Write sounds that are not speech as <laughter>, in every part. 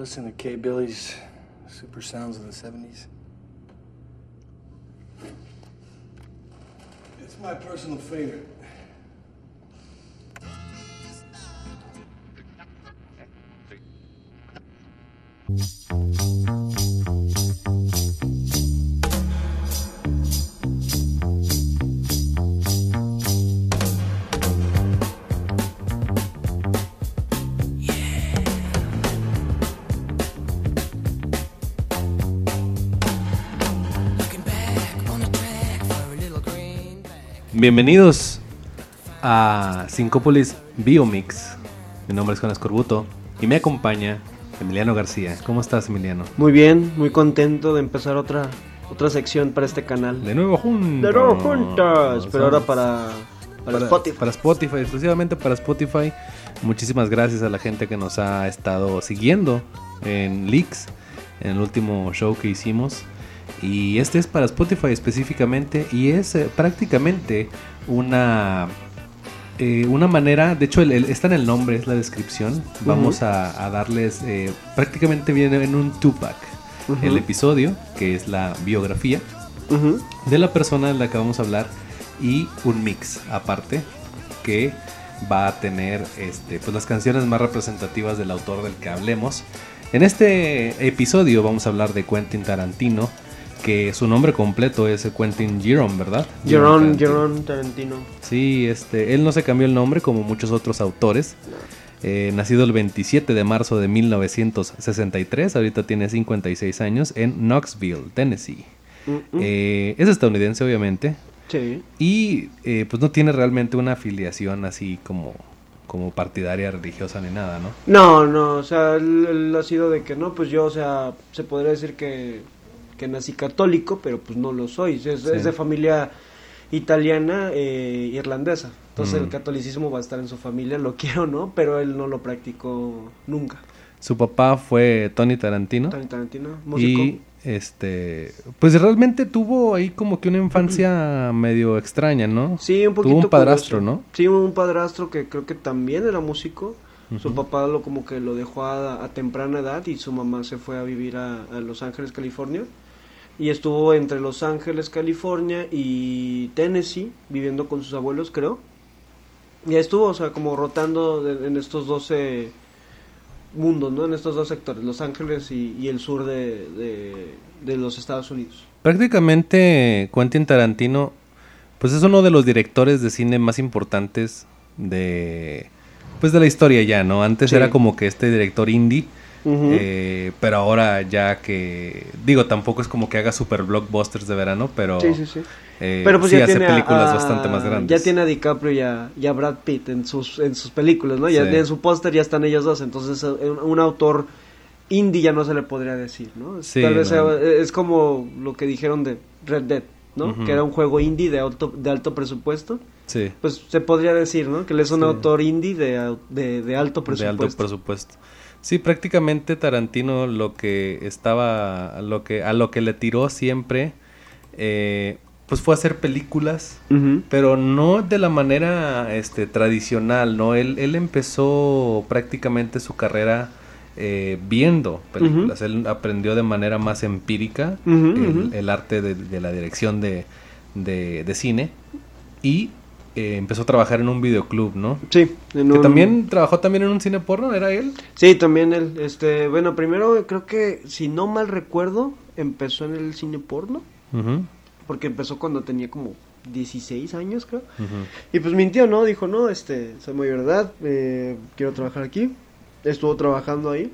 Listen to K. Billy's Super Sounds of the 70s? It's my personal favorite. Bienvenidos a Sincópolis Biomix. Mi nombre es Juan Escorbuto y me acompaña Emiliano García. ¿Cómo estás, Emiliano? Muy bien, muy contento de empezar otra otra sección para este canal. De nuevo juntos. De nuevo juntos, pero ahora para, para, Spotify. Para Spotify, exclusivamente para Spotify. Muchísimas gracias a la gente que nos ha estado siguiendo en Leaks, en el último show que hicimos. Y este es para Spotify específicamente y es eh, prácticamente una eh, una manera, de hecho el- el- está en el nombre, es la descripción. Vamos a, a darles, eh, prácticamente viene en un two-pack Ujú. el episodio, que es la biografía de la persona de la que vamos a hablar y un mix aparte que va a tener este, pues las canciones más representativas del autor del que hablemos. En este episodio vamos a hablar de Quentin Tarantino, que su nombre completo es Quentin Giron, ¿verdad? Tarantino. Jerón Tarantino. Sí, este, él no se cambió el nombre como muchos otros autores. Eh, nacido el 27 de marzo de 1963, ahorita tiene 56 años, en Knoxville, Tennessee. Mm, mm. Eh, es estadounidense, obviamente. sí. Y eh, pues no tiene realmente una afiliación así como, como partidaria religiosa ni nada, ¿no? No, no, o sea, él, él ha sido de que no, pues yo, o sea, se podría decir que, que nací católico, pero pues no lo soy. Es, Sí. es de familia italiana e irlandesa. Entonces Mm. el catolicismo va a estar en su familia, lo <laughs> quiero no, pero él no lo practicó nunca. Su papá fue Tony Tarantino. Tony Tarantino, músico. Y este, pues realmente tuvo ahí como que una infancia medio extraña, ¿no? Sí, un poquito Tuvo un padrastro, curioso. ¿no? Sí, un padrastro que creo que también era músico. Su papá lo como que lo dejó a, a temprana edad y su mamá se fue a vivir a, a Los Ángeles, California. Y estuvo entre Los Ángeles, California y Tennessee, viviendo con sus abuelos, creo. Y ahí estuvo, o sea, como rotando en estos 12 mundos, ¿no? En estos dos sectores, Los Ángeles y, y el sur de, de- de los Estados Unidos. Prácticamente Quentin Tarantino, pues es uno de los directores de cine más importantes de, pues de la historia ya, ¿no? Antes Sí. era como que este director indie, Eh, pero ahora ya que, digo, tampoco es como que haga super blockbusters de verano, pero, Sí, sí, sí. eh, Pero pues sí ya hace tiene películas a- bastante más grandes. Ya tiene a DiCaprio y a, y a Brad Pitt en sus, en sus películas, ¿no? Ya Sí. en su póster ya están ellos dos, entonces eh, un, un autor indie ya no se le podría decir, ¿no? Sí, Tal vez no. sea- eh, es como lo que dijeron de Red Dead, ¿no? Que era un juego indie de alto, de alto presupuesto. Sí, Pues se podría decir, ¿no? Que él es un autor indie de, de, de alto de presupuesto. alto presupuesto. Sí, prácticamente Tarantino lo que estaba, lo que, a lo que le tiró siempre, eh, pues fue hacer películas. Pero no de la manera este, tradicional, ¿no? Él, él empezó prácticamente su carrera eh, viendo películas. Él aprendió de manera más empírica el, arte de, de la dirección de, de- de cine y eh, empezó a trabajar en un videoclub, ¿no? Sí, en Que un- también trabajó también en un cine porno, ¿era él? Sí, también él, este, bueno, primero creo que, si no mal recuerdo, empezó en el cine porno. Porque empezó cuando tenía como 16 años, creo. Y pues mintió, ¿no? Dijo, no, este, soy mayor de edad, eh, quiero trabajar aquí. Estuvo trabajando ahí.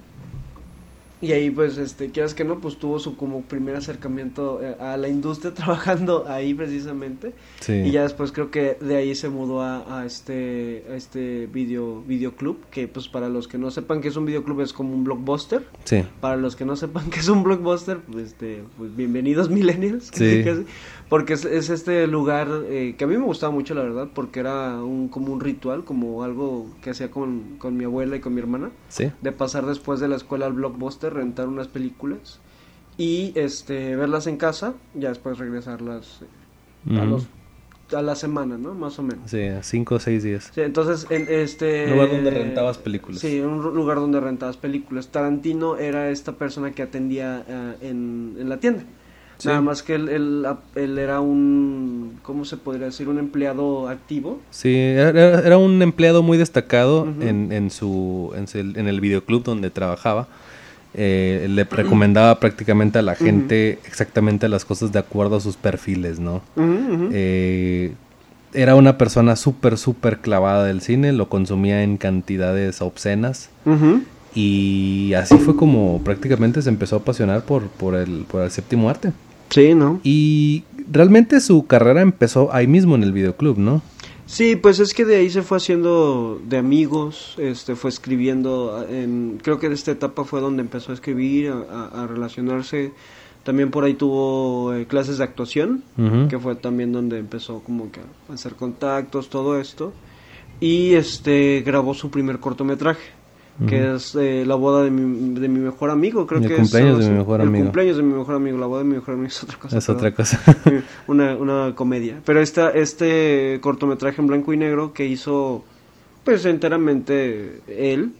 Y ahí, pues, este, quieras que no, pues tuvo su como primer acercamiento eh, a la industria <laughs> trabajando ahí precisamente. Sí. Y ya después creo que de ahí se mudó a, a este, a este video, videoclub, que pues para los que no sepan que es un videoclub es como un blockbuster. Sí. Para los que no sepan <laughs> que es un blockbuster, pues, este, pues bienvenidos <laughs> millennials. Sí. casi, Porque es, es este lugar eh, que a mí me gustaba mucho, la verdad, porque era un, como un ritual, como algo que hacía con, con mi abuela y con mi hermana, Sí. de pasar después de la escuela al blockbuster, rentar unas películas y este verlas en casa, ya después regresarlas eh, a los a la semana, ¿no? Más o menos. Sí, cinco o seis días. Sí, entonces, en este... Lugar donde rentabas películas. Sí, un lugar donde rentabas películas. Tarantino era esta persona que atendía eh, en, en la tienda. Sí. Nada más que él, él, él era un, ¿cómo se podría decir? Un empleado activo. Sí, era, era un empleado muy destacado en, en su en, su- en el videoclub donde trabajaba. Eh, le recomendaba prácticamente a la gente exactamente las cosas de acuerdo a sus perfiles, ¿no? Eh, era una persona súper, súper clavada del cine, lo consumía en cantidades obscenas y así fue como prácticamente se empezó a apasionar por, por, el, por el séptimo arte. Sí, ¿no? Y realmente su carrera empezó ahí mismo en el videoclub, ¿no? Sí, pues es que de ahí se fue haciendo de amigos, este, fue escribiendo, en, creo que en esta etapa fue donde empezó a escribir, a, relacionarse, también por ahí tuvo eh, clases de actuación, que fue también donde empezó como que a hacer contactos, todo esto, y este, grabó su primer cortometraje, que es eh, la boda de mi, de mi mejor amigo, creo El que cumpleaños es de mi mejor El amigo. cumpleaños de mi mejor amigo, la boda de mi mejor amigo es otra cosa. Es otra cosa. <laughs> una, una comedia. Pero esta, este cortometraje en blanco y negro que hizo pues enteramente él,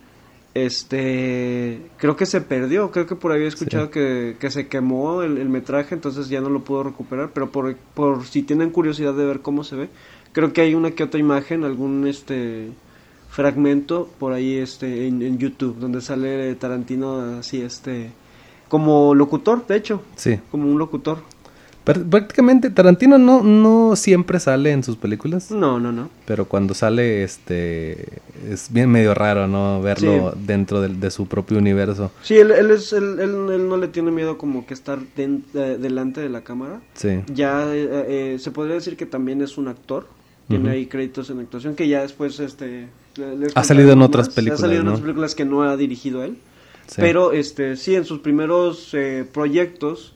este creo que se perdió, creo que por ahí había escuchado Sí. que, que se quemó el, el metraje, entonces ya no lo pudo recuperar, pero por, por si tienen curiosidad de ver cómo se ve, creo que hay una que otra imagen, algún este fragmento por ahí este en, en YouTube donde sale Tarantino así este como locutor, de hecho, sí. como un locutor. Pr- Prácticamente Tarantino no, no siempre sale en sus películas, No, no, no. pero cuando sale este es bien medio raro, ¿no? Verlo Sí. dentro de, su propio universo. Sí, él, él, es, él, él- no le tiene miedo como que estar den- eh, delante de la cámara. Sí. Ya eh, eh, se podría decir que también es un actor. Tiene ahí créditos en actuación que ya después este Ha salido en otras películas, Ha salido en otras películas que no ha dirigido él. sí. Pero este sí, en sus primeros eh, proyectos,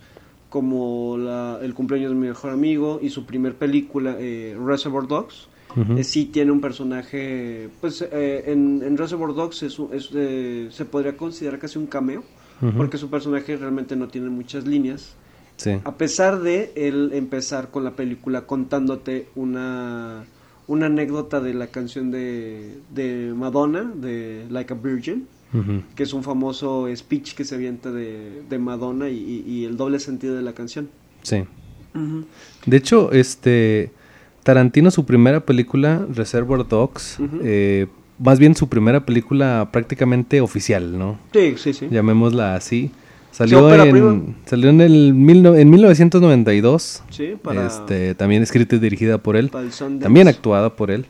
como la, El cumpleaños de mi mejor amigo y su primer película, eh, Reservoir Dogs, eh, sí tiene un personaje, pues eh, en, en Reservoir Dogs es, es, eh, se podría considerar casi un cameo, porque su personaje realmente no tiene muchas líneas. Sí. A pesar de él empezar con la película contándote una, una anécdota de la canción de, de Madonna, de Like a Virgin, que es un famoso speech que se avienta de, de Madonna y, y- y el doble sentido de la canción. Sí. De hecho, este Tarantino su primera película Reservoir Dogs, eh, más bien su primera película prácticamente oficial, ¿no? Sí, sí, sí. Llamémosla así. Salió en, prima. salió en el mil no- en 1992. Sí, para, Este, también escrita y dirigida por él. el. También actuada por él.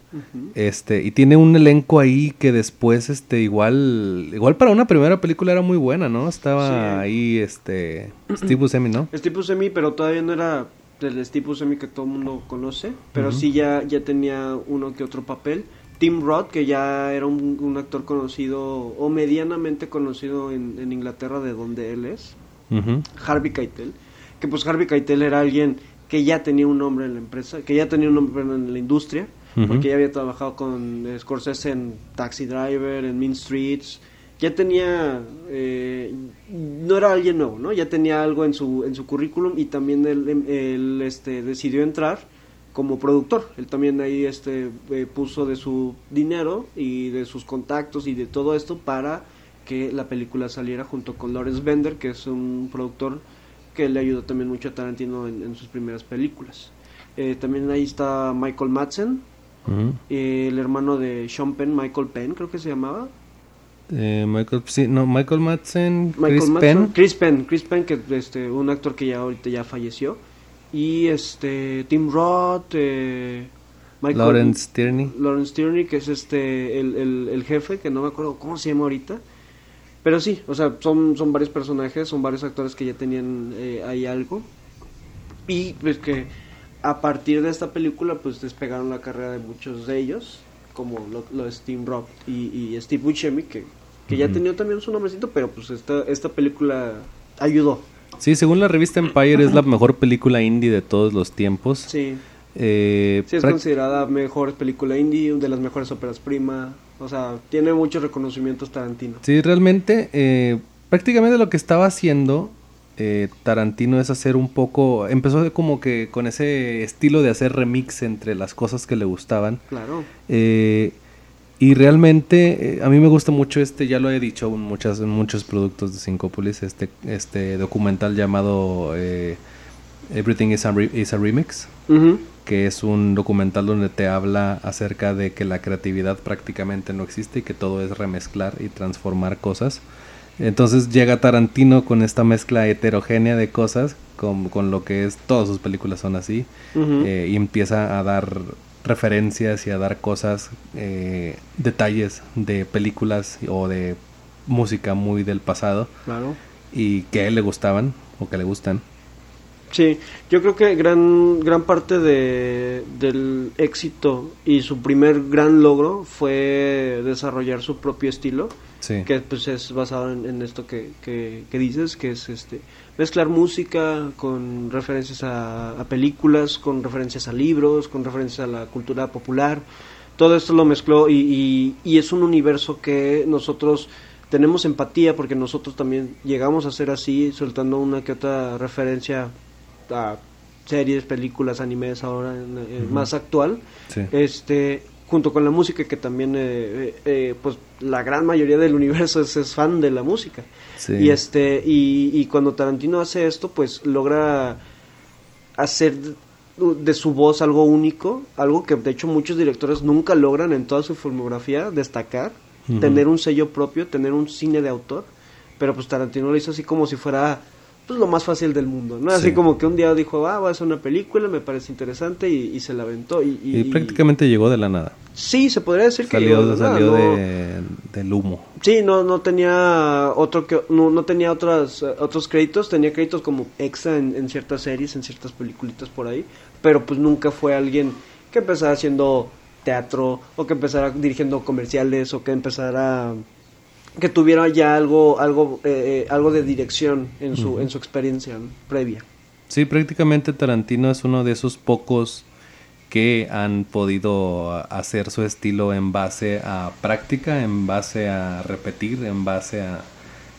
Este, y tiene un elenco ahí que después, este, igual, igual para una primera película era muy buena, ¿no? Estaba Sí. ahí, este, Steve Buscemi, ¿no? Steve Buscemi, pero todavía no era del Steve Buscemi que todo el mundo conoce, pero sí ya, ya tenía uno que otro papel. Tim Roth, que ya era un, un actor conocido o medianamente conocido en, en Inglaterra de donde él es. Harvey Keitel, que pues Harvey Keitel era alguien que ya tenía un nombre en la empresa, que ya tenía un nombre en la industria, porque ya había trabajado con Scorsese en Taxi Driver, en Mean Streets, ya tenía, eh, no era alguien nuevo, ¿no? Ya tenía algo en su, en su currículum y también él, él, este, decidió entrar como productor. Él también ahí este, eh, puso de su dinero y de sus contactos y de todo esto para que la película saliera junto con Lawrence Bender, que es un productor que le ayudó también mucho a Tarantino en, en sus primeras películas. Eh, también ahí está Michael Madsen, eh, el hermano de Sean Penn, Michael Penn creo que se llamaba. Eh, Michael, sí, no, Michael Madsen, Michael Chris Madsen. Penn. Chris Penn, Chris Penn, que este, un actor que ya ahorita ya falleció. Y este Tim Roth, eh, Michael- Lawrence Tierney. Lawrence Tierney, que es este el, el, el jefe, que no me acuerdo cómo se llama ahorita. Pero sí, o sea, son, son varios personajes, son varios actores que ya tenían eh, ahí algo. Y pues que a partir de esta película, pues despegaron la carrera de muchos de ellos, como lo, lo es Tim Roth y, y Steve Buscemi, que, que ya tenía también su nombrecito, pero pues esta, esta película ayudó. Sí, según la revista Empire es la mejor película indie de todos los tiempos. Sí, Eh, sí es considerada mejor película indie, de las mejores óperas prima. O sea, tiene muchos reconocimientos Tarantino. Sí, realmente, eh, prácticamente lo que estaba haciendo eh, Tarantino es hacer un poco, empezó como que con ese estilo de hacer remix entre las cosas que le gustaban. Claro. Eh, y realmente eh, a mí me gusta mucho este, ya lo he dicho en, muchas, en muchos productos de Syncópolis, este, este documental llamado eh, Everything is a, Re- is a Remix, que es un documental donde te habla acerca de que la creatividad prácticamente no existe y que todo es remezclar y transformar cosas. Entonces llega Tarantino con esta mezcla heterogénea de cosas, con, con lo que es, todas sus películas son así, eh, y empieza a dar referencias y a dar cosas, eh, detalles de películas o de música muy del pasado Claro. y que a él le gustaban o que le gustan. Sí, yo creo que gran, gran parte de, del éxito y su primer gran logro fue desarrollar su propio estilo, Sí. que pues es basado en, en esto que, que, que dices, que es este mezclar música con referencias a, a películas, con referencias a libros, con referencias a la cultura popular. Todo esto lo mezcló y, y, y es un universo que nosotros tenemos empatía porque nosotros también llegamos a ser así, soltando una que otra referencia a series, películas, animes ahora en- más actual Sí. este junto con la música que también eh, eh, eh, pues la gran mayoría del universo es, es fan de la música Sí. y este y, y cuando Tarantino hace esto pues logra hacer de su voz algo único algo que de hecho muchos directores nunca logran en toda su filmografía destacar. Tener un sello propio tener un cine de autor. Pero pues Tarantino lo hizo así como si fuera pues lo más fácil del mundo no así Sí. como que un día dijo ah voy a hacer una película me parece interesante y, y se la aventó y, Y prácticamente llegó de la nada. Sí, se podría decir que llegó de la nada, salió no- de, del humo. Sí, no, no tenía otro que no, no tenía otras otros créditos, tenía créditos como extra en, en ciertas series, en ciertas peliculitas por ahí, pero pues nunca fue alguien que empezara haciendo teatro o que empezara dirigiendo comerciales o que empezara que tuviera ya algo algo eh, eh, algo de dirección en su en su experiencia previa. Sí, prácticamente Tarantino es uno de esos pocos que han podido hacer su estilo en base a práctica, en base a repetir, en base a,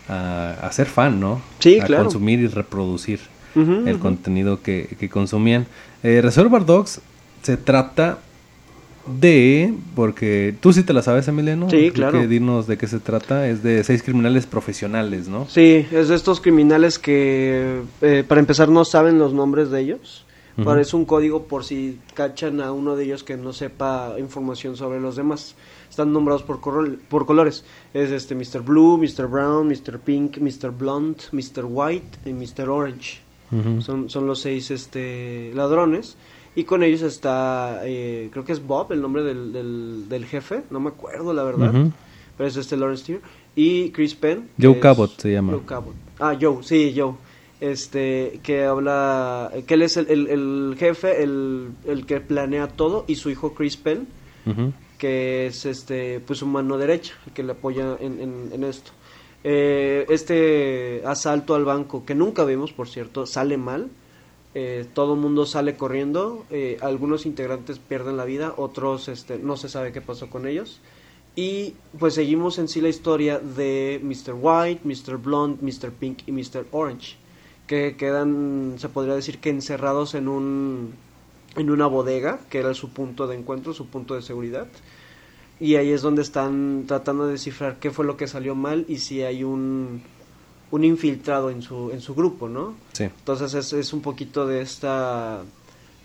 a, a ser fan, ¿no? Sí, a claro. consumir y reproducir el contenido que, que consumían. Eh, Reservoir Dogs se trata de, porque tú sí te la sabes, Emiliano. Sí, claro. que de qué se trata. Es de seis criminales profesionales, ¿no? Sí, es de estos criminales que, eh, para empezar, no saben los nombres de ellos. Parece un código por si cachan a uno de ellos que no sepa información sobre los demás. Están nombrados por, corol- por colores. Es este Mr. Blue, Mr. Brown, Mr. Pink, Mr. Blonde, Mr. White y Mr. Orange. Son, son los seis este, ladrones. Y con ellos está, eh, creo que es Bob, el nombre del, del, del jefe. No me acuerdo, la verdad. Pero es este Lawrence Tier. Y Chris Penn. Joe Cabot se llama. Joe Cabot. Ah, Joe, sí, Joe. Este, que habla, que él es el, el- el jefe, el, el que planea todo, y su hijo Chris Penn, que es este, pues su mano derecha, el que le apoya en, en- en esto. Eh, este asalto al banco, que nunca vimos, por cierto, sale mal. Eh, todo mundo sale corriendo, eh, algunos integrantes pierden la vida, otros este, no se sabe qué pasó con ellos. Y pues seguimos en sí la historia de Mr. White, Mr. Blonde, Mr. Pink y Mr. Orange, que quedan, se podría decir que encerrados en un en una bodega, que era su punto de encuentro, su punto de seguridad. Y ahí es donde están tratando de descifrar qué fue lo que salió mal y si hay un, un infiltrado en su, en su grupo, ¿no? Sí. Entonces es, es un poquito de esta...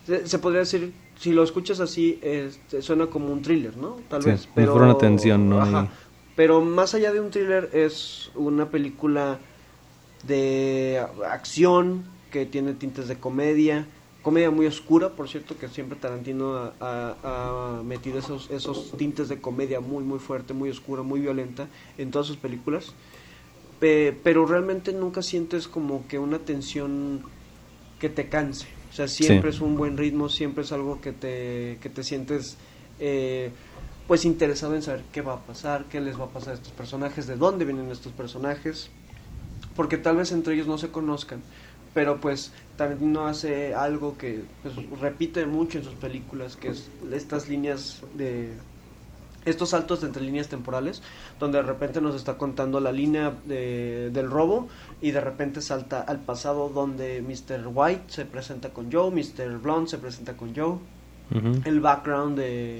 Se, se podría decir, si lo escuchas así, este, suena como un thriller, ¿no? Tal Sí, vez. Pero, una tensión, ¿no? Ajá. Pero más allá de un thriller, es una película de acción que tiene tintes de comedia. Comedia muy oscura, por cierto, que siempre Tarantino ha, ha- ha metido esos, esos tintes de comedia muy, muy fuerte, muy oscura, muy violenta en todas sus películas. Pe- pero realmente nunca sientes como que una tensión que te canse. O sea, siempre Sí. es un buen ritmo, siempre es algo que te, que te sientes eh, pues interesado en saber qué va a pasar, qué les va a pasar a estos personajes, de dónde vienen estos personajes, porque tal vez entre ellos no se conozcan, pero pues Tarantino hace algo que pues, repite mucho en sus películas, que es estas líneas de estos saltos entre líneas temporales, donde de repente nos está contando la línea de- del robo y de repente salta al pasado donde Mr. White se presenta con Joe, Mr. Blonde se presenta con Joe, el background de,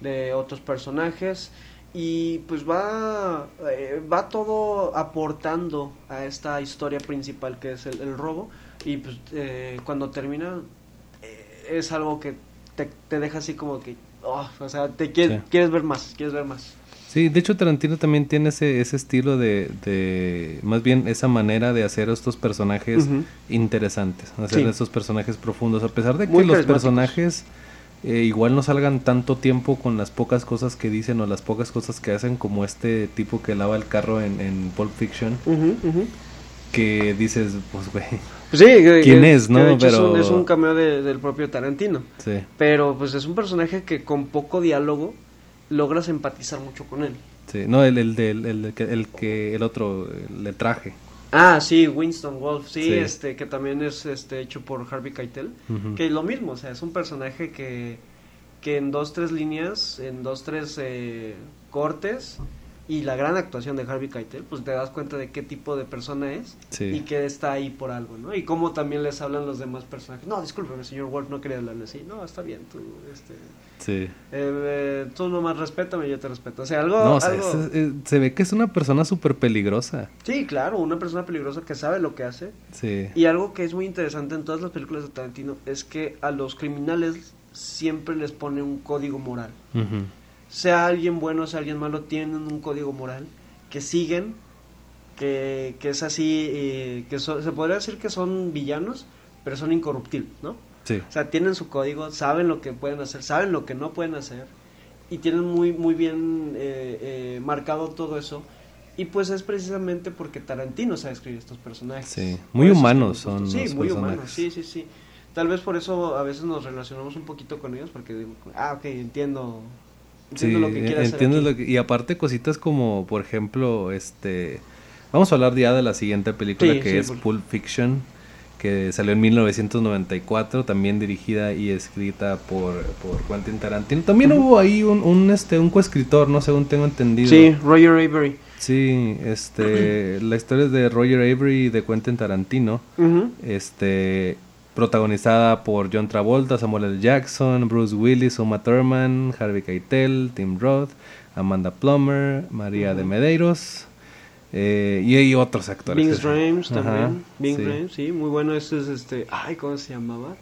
de otros personajes y pues va eh, va todo aportando a esta historia principal que es el, el robo y pues eh, cuando termina eh, es algo que te, te deja así como que oh, o sea te quieres, Sí. quieres ver más quieres ver más Sí, de hecho Tarantino también tiene ese, ese estilo de, de, más bien esa manera de hacer estos personajes interesantes, hacer Sí. estos personajes profundos, a pesar de que Muy los personajes eh, igual no salgan tanto tiempo con las pocas cosas que dicen o las pocas cosas que hacen, como este tipo que lava el carro en, en Pulp Fiction, que dices, pues güey, sí, que- ¿Quién que- es, que no? de hecho es un- Pero- es un cameo de- del propio Tarantino sí, pero pues es un personaje que con poco diálogo logras empatizar mucho con él sí, no, el, el, el, que- el que, el otro, el de traje. Ah, sí, Winston Wolf, sí, Sí. este que también es este hecho por Harvey Keitel, Ujú. que es lo mismo, o sea, es un personaje que que en dos tres líneas, en dos tres eh, cortes y la gran actuación de Harvey Keitel, pues te das cuenta de qué tipo de persona es Sí. y que está ahí por algo, ¿no? Y cómo también les hablan los demás personajes. No, discúlpeme, señor Wolf, no quería hablarle así. No, está bien, tú, este, Sí. eh, eh, tú nomás respétame, yo te respeto. O sea, algo, No, o sea, algo- se ve que es una persona súper peligrosa. sí, claro, una persona peligrosa que sabe lo que hace. Sí. Y algo que es muy interesante en todas las películas de Tarantino es que a los criminales siempre les pone un código moral. Ujú. Sea alguien bueno, sea alguien malo, tienen un código moral que siguen, que, que es así, eh, que so- se podría decir que son villanos, pero son incorruptibles, ¿no? Sí. O sea, tienen su código, saben lo que pueden hacer, saben lo que no pueden hacer y tienen muy muy bien eh, eh, marcado todo eso. Y pues es precisamente porque Tarantino sabe escribir estos personajes. Sí, muy humanos nos son. Sí, los muy personajes. humanos, sí, sí, sí. Tal vez por eso a veces nos relacionamos un poquito con ellos porque digo, ah, ok, entiendo, Sí, lo que hacer aquí. lo que- y aparte cositas como, por ejemplo, este, vamos a hablar ya de la siguiente película Sí, que sí, es por- Pulp Fiction, que salió en 1994, también dirigida y escrita por, por Quentin Tarantino. También hubo ahí un, un, este, un coescritor, no según tengo entendido. Sí, Roger Avery. Sí, este, <clears throat> la historia es de Roger Avery y de Quentin Tarantino. Ujú. este protagonizada por John Travolta, Samuel L. Jackson, Bruce Willis, Uma Thurman, Harvey Keitel, Tim Roth, Amanda Plummer, María de Medeiros eh, y hay otros actores. Bing Rames también. Bing sí. Rames, sí, muy bueno. Este es este. Ay, ¿cómo se llamaba?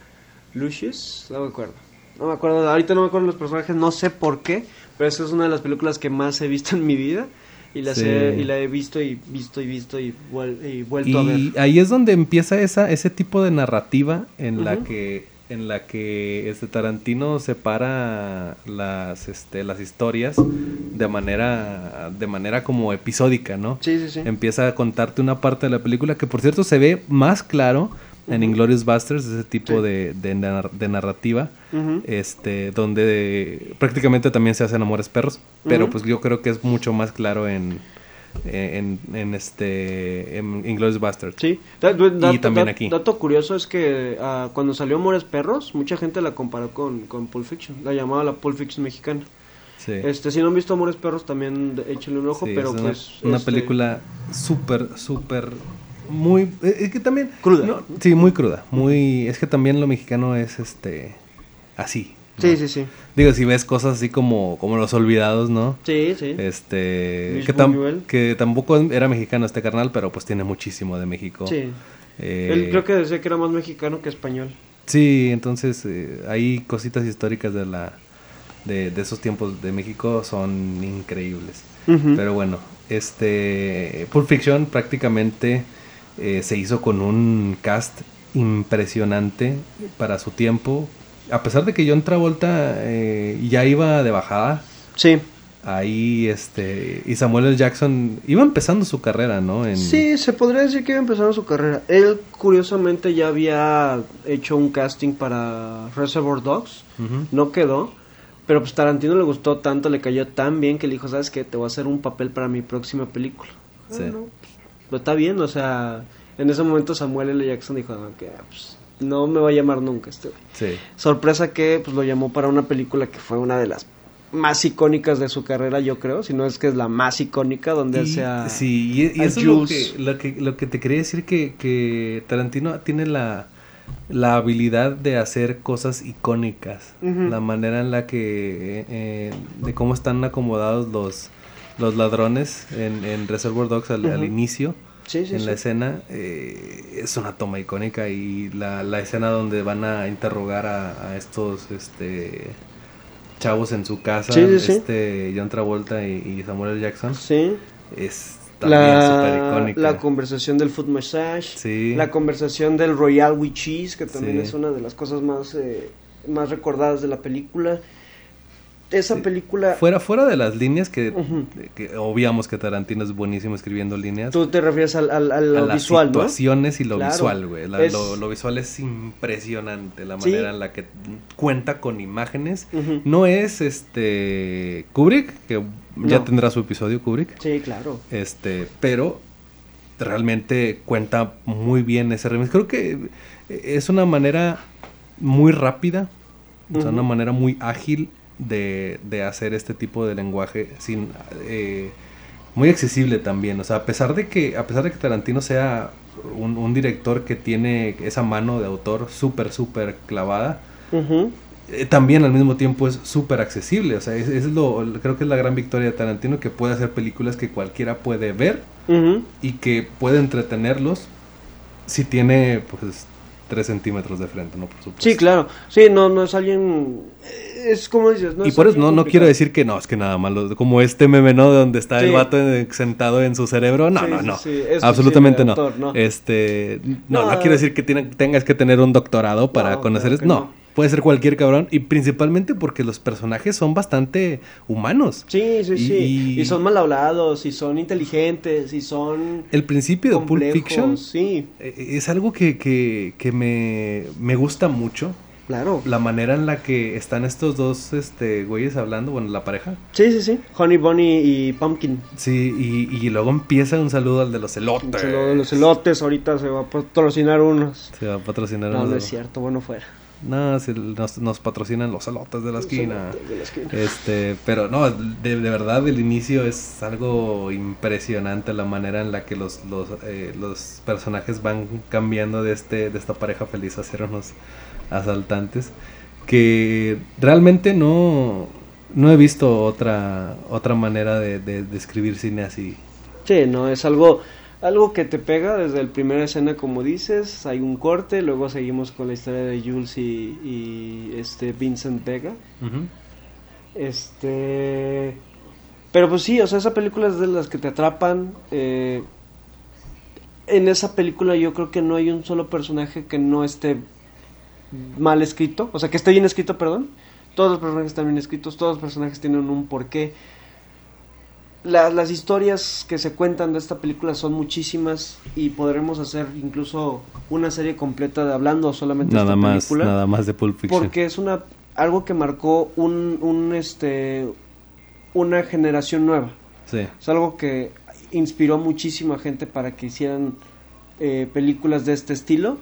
Lucius, no me acuerdo. No me acuerdo, ahorita no me acuerdo los personajes, no sé por qué, pero esta es una de las películas que más he visto en mi vida. Y, las Sí. he- y la he visto y visto y visto y, vuel- y vuelto a ver. Y ahí es donde empieza esa, ese tipo de narrativa en la que en la que este Tarantino separa las este, las historias de manera de manera como episódica, ¿no? Sí, sí, sí. empieza a contarte una parte de la película que por cierto se ve más claro en. Inglorious Basterds, ese tipo Sí. de, de nar- de narrativa, este, donde prácticamente también se hacen amores perros, pero pues yo creo que es mucho más claro en, en, en este en Inglorious Basterds. Sí, Da- da- dato, también da- aquí. dato curioso es que ah, cuando salió Amores Perros, mucha gente la comparó con, con Pulp Fiction, la llamaba la Pulp Fiction mexicana. Sí. Este, si no han visto Amores Perros, también de- échenle un ojo, Sí, pero es una, pues... una este, película súper, súper, muy, eh, es que también... Cruda. no, sí, muy cruda, muy, es que también lo mexicano es, este, así. ¿no? Sí, sí, sí. Digo, si ves cosas así como, como Los Olvidados, ¿no? Sí, sí. Este, que, tam- que tampoco era mexicano este carnal, pero pues tiene muchísimo de México. Sí. Eh, Él creo que decía que era más mexicano que español. Sí, entonces eh, hay cositas históricas de la de, de esos tiempos de México son increíbles. Pero bueno, este Pulp Fiction prácticamente eh, se hizo con un cast impresionante para su tiempo. A pesar de que John Travolta eh, ya iba de bajada, Sí. ahí este y Samuel L. Jackson iba empezando su carrera, ¿no? En, Sí, se podría decir que iba empezando su carrera. Él, curiosamente, ya había hecho un casting para Reservoir Dogs. No quedó. Pero pues Tarantino le gustó tanto, le cayó tan bien que le dijo, ¿sabes qué? Te voy a hacer un papel para mi próxima película. Ah, Sí. no, pues, lo está bien, o sea, en ese momento Samuel L. Jackson dijo, no, que pues, no me va a llamar nunca este güey. Sí. Sorpresa que pues lo llamó para una película que fue una de las más icónicas de su carrera, yo creo, si no es que es la más icónica, donde Y- hace a... sí, y, y a eso es lo que, lo que, lo que te quería decir que, que Tarantino tiene la, la habilidad de hacer cosas icónicas. La manera en la que, eh, eh, de cómo están acomodados los, los ladrones en, en Reservoir Dogs al, inicio. Sí, sí, en sí. la escena eh, es una toma icónica y la, la escena donde van a interrogar a, a estos este chavos en su casa este John Travolta y, y Samuel. Jackson Sí. es también La, icónica la conversación del foot massage, Sí. la conversación del Royal with Cheese, que también es una de las cosas más, eh, más recordadas de la película. Esa película, fuera fuera de las líneas que, obviamos que Tarantino es buenísimo escribiendo líneas tú te refieres al, al, al a lo las visual, ¿no? situaciones y lo Claro. visual, güey. La- Es- Lo, lo visual es impresionante, la Sí. manera en la que cuenta con imágenes. No es este Kubrick, que ya No. tendrá su episodio Kubrick, Sí, claro. este, pero realmente cuenta muy bien ese remix. Creo que es una manera muy rápida, o sea, Ujú. una manera muy ágil de, de hacer este tipo de lenguaje sin eh, muy accesible también. O sea, a pesar de que, a pesar de que Tarantino sea un, un director que tiene esa mano de autor súper, súper clavada, eh, también al mismo tiempo es súper accesible. O sea, es, es lo, creo que es la gran victoria de Tarantino que puede hacer películas que cualquiera puede ver y que puede entretenerlos si tiene pues 3 centímetros de frente, ¿no? Por supuesto. Sí, claro. Sí, no, no es alguien. Es como dices, no y es por eso no, no quiero decir que no, es que nada más, lo- como este meme, ¿no? Donde está Sí. el vato eh, sentado en su cerebro. No, Sí, no, no. sí, Absolutamente no. autor, no. Este, no, no, No, quiero decir que tiene- tengas que tener un doctorado para No, conocer claro no. Puede ser cualquier cabrón. Y principalmente porque los personajes son bastante humanos. Sí, sí, sí. Y- Y, son mal hablados, y son inteligentes, y son. El principio de Pulp Fiction Sí, eh, es algo que, que, que me, me gusta mucho. claro. La manera en la que están estos dos este, güeyes hablando, bueno, la pareja. Sí, sí, sí. Honey Bunny y Pumpkin. Sí, y, y luego empieza un saludo al de los elotes. Se lo- los elotes ahorita se va a patrocinar unos. Se va a patrocinar. No, unos- no es cierto, bueno fuera. No, se- nos, nos patrocinan los elotes de la esquina. Los elotes de la esquina. Este, pero no, de, de verdad el inicio es algo impresionante la manera en la que los, los, eh, los personajes van cambiando de este, de esta pareja feliz a ser unos asaltantes. Que realmente no, no he visto otra, otra manera de, de, de escribir cine así. Sí, no, es algo, algo que te pega desde la primera escena, como dices. Hay un corte, luego seguimos con la historia de Jules y, y este Vincent Vega. Este. Pero pues sí, o sea, esa película es de las que te atrapan. eh, en esa película yo creo que no hay un solo personaje que no esté mal escrito. O sea, que esté bien escrito, perdón. Todos los personajes están bien escritos, todos los personajes tienen un porqué. La- las historias que se cuentan de esta película son muchísimas y podremos hacer incluso una serie completa de hablando solamente de esta más, película. nada más de Pulp Fiction. Porque es una algo que marcó un, un este una generación nueva. Sí. Es algo que inspiró a muchísima gente para que hicieran eh, películas de este estilo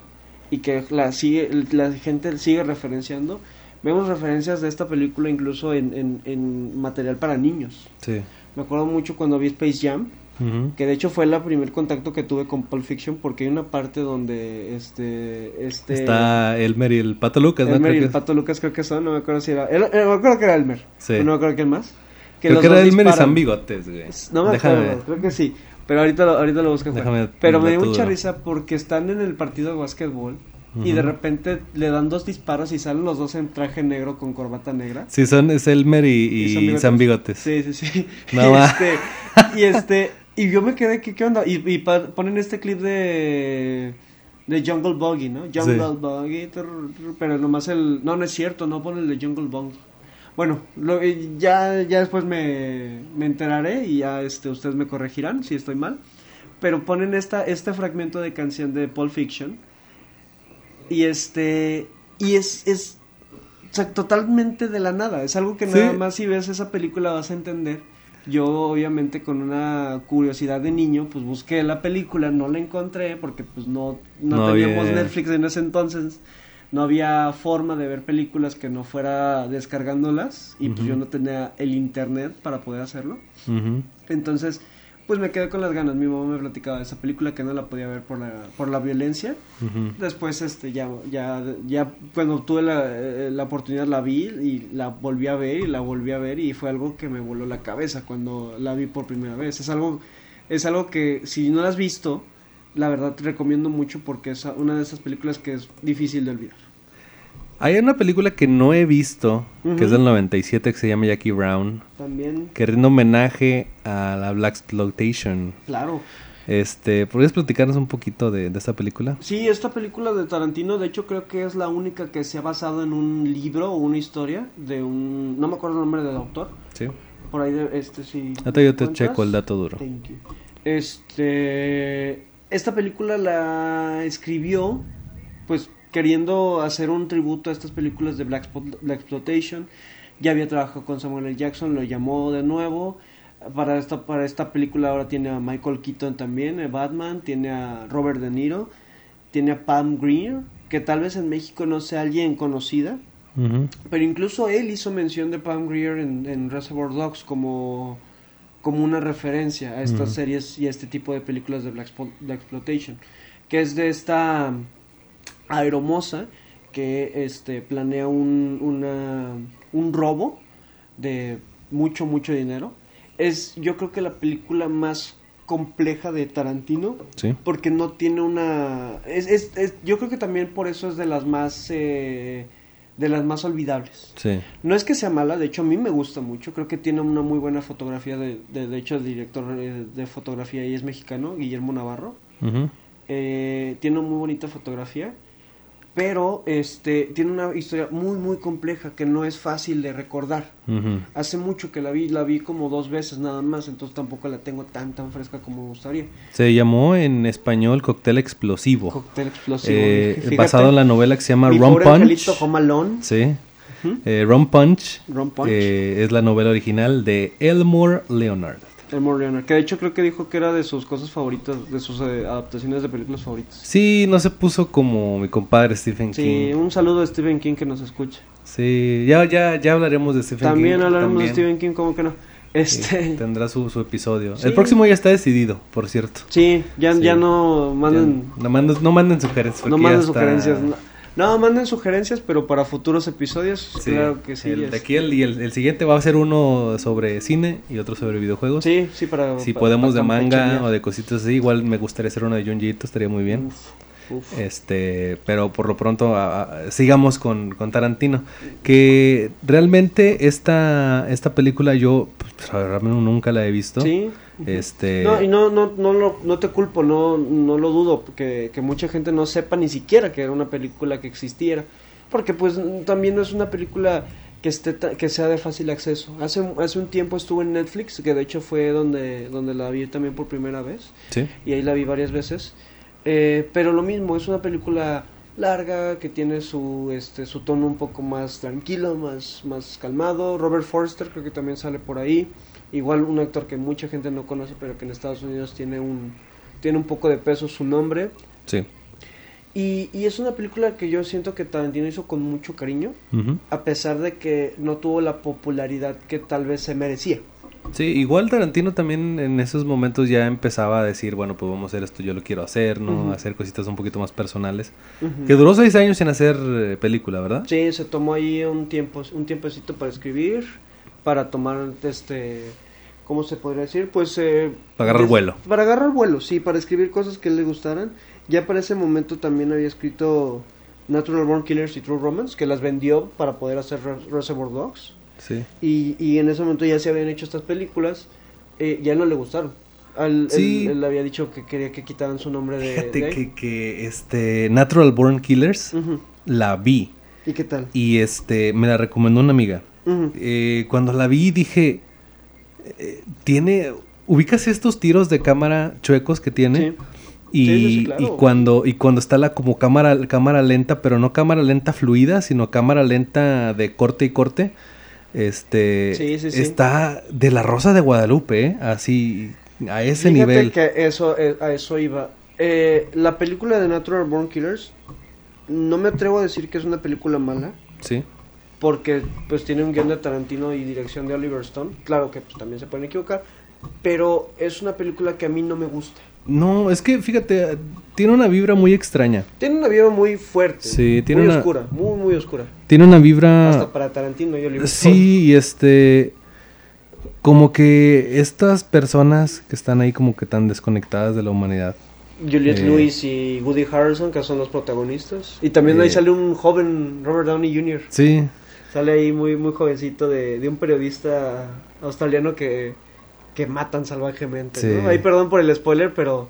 y que la sigue la gente sigue referenciando. Vemos referencias de esta película incluso en, en, en material para niños. Sí. Me acuerdo mucho cuando vi Space Jam, Ujú. que de hecho fue el primer contacto que tuve con Pulp Fiction porque hay una parte donde este este Está Elmer y el Pato Lucas, ¿no? Elmer Creo y que el Pato Lucas creo que son, no me acuerdo si era. el- eh, me acuerdo que era Elmer. Sí. No me acuerdo quién más. Creo los que era Elmer y. San Bigotes, güey. No me Déjame acuerdo, creo que sí. Pero ahorita lo, ahorita lo busco. Pero me dio mucha risa porque están en el partido de básquetbol y Ujú. de repente le dan dos disparos y salen los dos en traje negro con corbata negra. Sí, son, es Elmer y, y San Bigotes. Sí, sí, sí. <laughs> No <laughs> y, este, y este, y yo me quedé, ¿qué, qué onda? Y, y pa- ponen este clip de de Jungle Buggy, ¿no? Jungle Sí. Buggy, pero nomás el, no, no es cierto, no ponen el de Jungle Buggy. Bueno, lo- eh, ya, ya después me, me enteraré y ya este, ustedes me corregirán si estoy mal. Pero ponen esta, este fragmento de canción de Pulp Fiction. Y este. Y es. es o sea, totalmente de la nada. Es algo que Sí. nada más si ves esa película vas a entender. Yo, obviamente, con una curiosidad de niño, pues busqué la película, no la encontré porque pues no, no, No teníamos Netflix en ese entonces. no había forma de ver películas que no fuera descargándolas y pues yo no tenía el internet para poder hacerlo. Entonces, pues me quedé con las ganas. Mi mamá me platicaba de esa película que no la podía ver por la, por la violencia. Después, este, ya, ya, ya cuando tuve la, eh, la oportunidad la vi y la volví a ver y la volví a ver y fue algo que me voló la cabeza cuando la vi por primera vez. Es algo, es algo que si no la has visto, la verdad te recomiendo mucho porque es una de esas películas que es difícil de olvidar. Hay una película que no he visto, que es del 97, que se llama Jackie Brown, También, que rinde homenaje a la Black Exploitation. claro. Este, ¿podrías platicarnos un poquito de, de esta película? Sí, esta película de Tarantino, de hecho creo que es la única que se ha basado en un libro o una historia de un, no me acuerdo el nombre del autor, Sí. por ahí de, este sí. Ahorita yo te checo el dato duro. Thank you. Este, esta película la escribió, pues queriendo hacer un tributo a estas películas de Black, Spot- Black Exploitation. Ya había trabajado con Samuel L. Jackson, lo llamó de nuevo. Para esta, para esta película ahora tiene a Michael Keaton también, eh, Batman, tiene a Robert De Niro, tiene a Pam Grier, que tal vez en México no sea alguien conocida, pero incluso él hizo mención de Pam Grier en, en Reservoir Dogs como, como una referencia a estas series y a este tipo de películas de Black, Black Exploitation, que es de esta aeromoza que este, planea un, una- un robo de mucho, mucho dinero. Es yo creo que la película más compleja de Tarantino Sí. porque no tiene una es, es- es- yo creo que también por eso es de las más eh, de las más olvidables Sí. no es que sea mala de hecho a mí me gusta mucho creo que tiene una muy buena fotografía de de, de hecho el director eh, de fotografía ahí es mexicano Guillermo Navarro. Eh, tiene una muy bonita fotografía pero este tiene una historia muy muy compleja que no es fácil de recordar hace mucho que la vi la vi como dos veces nada más entonces tampoco la tengo tan tan fresca como me gustaría Se llamó en español Cóctel Explosivo. Cóctel explosivo. Eh, fíjate. basado en la novela que se llama Rum Punch. angelito Home Alone. Sí. Ujú. Eh, Rum Punch. Rum Punch. eh, es la novela original de Elmore Leonard. Elmore Leonard, que de hecho creo que dijo que era de sus cosas favoritas, de sus eh, adaptaciones de películas favoritas. Sí, no se puso como mi compadre Stephen Sí, King. un saludo a Stephen King que nos escucha. Sí, ya, ya, ya hablaremos de Stephen King. También hablaremos de. Stephen King, ¿cómo que no? Sí, Este, tendrá su, su episodio. Sí. El próximo ya está decidido, por cierto. sí, ya, Sí. ya no manden, Ya, no, manden, no manden sugerencias. no manden está- sugerencias. No, no, manden sugerencias, pero para futuros episodios, Sí, claro que sí. El, de aquí el, y el, el siguiente va a ser uno sobre cine y otro sobre videojuegos. Sí, sí, para... Si podemos de manga o de cositas así, igual me gustaría hacer uno de Junjiito, estaría muy bien. Uf, uf. Este, pero por lo pronto a- a- sigamos con, con Tarantino. Que realmente esta, esta película yo pues, nunca la he visto. Sí. Este, No, y no, no, no, no te culpo, no, no lo dudo, que, que mucha gente no sepa ni siquiera que era una película que existiera, porque pues también no es una película que esté que sea de fácil acceso. Hace, hace un tiempo estuvo en Netflix, que de hecho fue donde, donde la vi también por primera vez, sí. y ahí la vi varias veces, Eh, pero lo mismo, es una película larga, que tiene su, este, su tono un poco más tranquilo, más, más calmado. Robert Forster creo que también sale por ahí. Igual un actor que mucha gente no conoce, pero que en Estados Unidos tiene un, tiene un poco de peso su nombre. Sí. Y, y es una película que yo siento que Tarantino hizo con mucho cariño, Ujú. a pesar de que no tuvo la popularidad que tal vez se merecía. Sí, igual Tarantino también en esos momentos ya empezaba a decir, bueno, pues vamos a hacer esto, yo lo quiero hacer, ¿no? Ujú. Hacer cositas un poquito más personales. Ujú. Que duró seis años en hacer eh, película, ¿verdad? Sí, se tomó ahí un tiempo, un tiempecito para escribir, para tomar este, ¿cómo se podría decir? Pues eh, Para agarrar des- vuelo. Para agarrar vuelo, sí, para escribir cosas que le gustaran. Ya para ese momento también había escrito Natural Born Killers y True Romance, que las vendió para poder hacer Re- Reservoir Dogs. Sí. Y, y en ese momento ya se habían hecho estas películas, eh, ya no le gustaron. Al, Sí. él, él había dicho que quería que quitaran su nombre de... Fíjate de que, que este Natural Born Killers la vi ¿Y qué tal? y este me la recomendó una amiga. Eh, cuando la vi dije, eh, tiene, ubicas estos tiros de cámara chuecos que tiene. Sí. Y, Sí, sí, sí, claro. y cuando y cuando está la como cámara cámara lenta, pero no cámara lenta fluida, sino cámara lenta de corte y corte. Este sí. está de la Rosa de Guadalupe, ¿eh? así a ese Fíjate nivel. que eso, eh, a eso iba. Eh, la película de Natural Born Killers no me atrevo a decir que es una película mala, Sí. Porque pues tiene un guion de Tarantino y dirección de Oliver Stone. Claro que pues, también se pueden equivocar, pero es una película que a mí no me gusta. No, es que fíjate, tiene una vibra muy extraña. Tiene una vibra muy fuerte, Sí, tiene muy una- oscura, muy muy oscura. Tiene una vibra... Hasta para Tarantino y Oliver Stone. Sí, y este. Como que estas personas que están ahí como que tan desconectadas de la humanidad. Juliette Eh. Lewis y Woody Harrelson, que son los protagonistas. Y también ahí Eh. sale un joven Robert Downey Jr. Sí, Sale ahí muy muy jovencito de, de un periodista australiano que, que matan salvajemente. Sí. ¿no? Ahí perdón por el spoiler, pero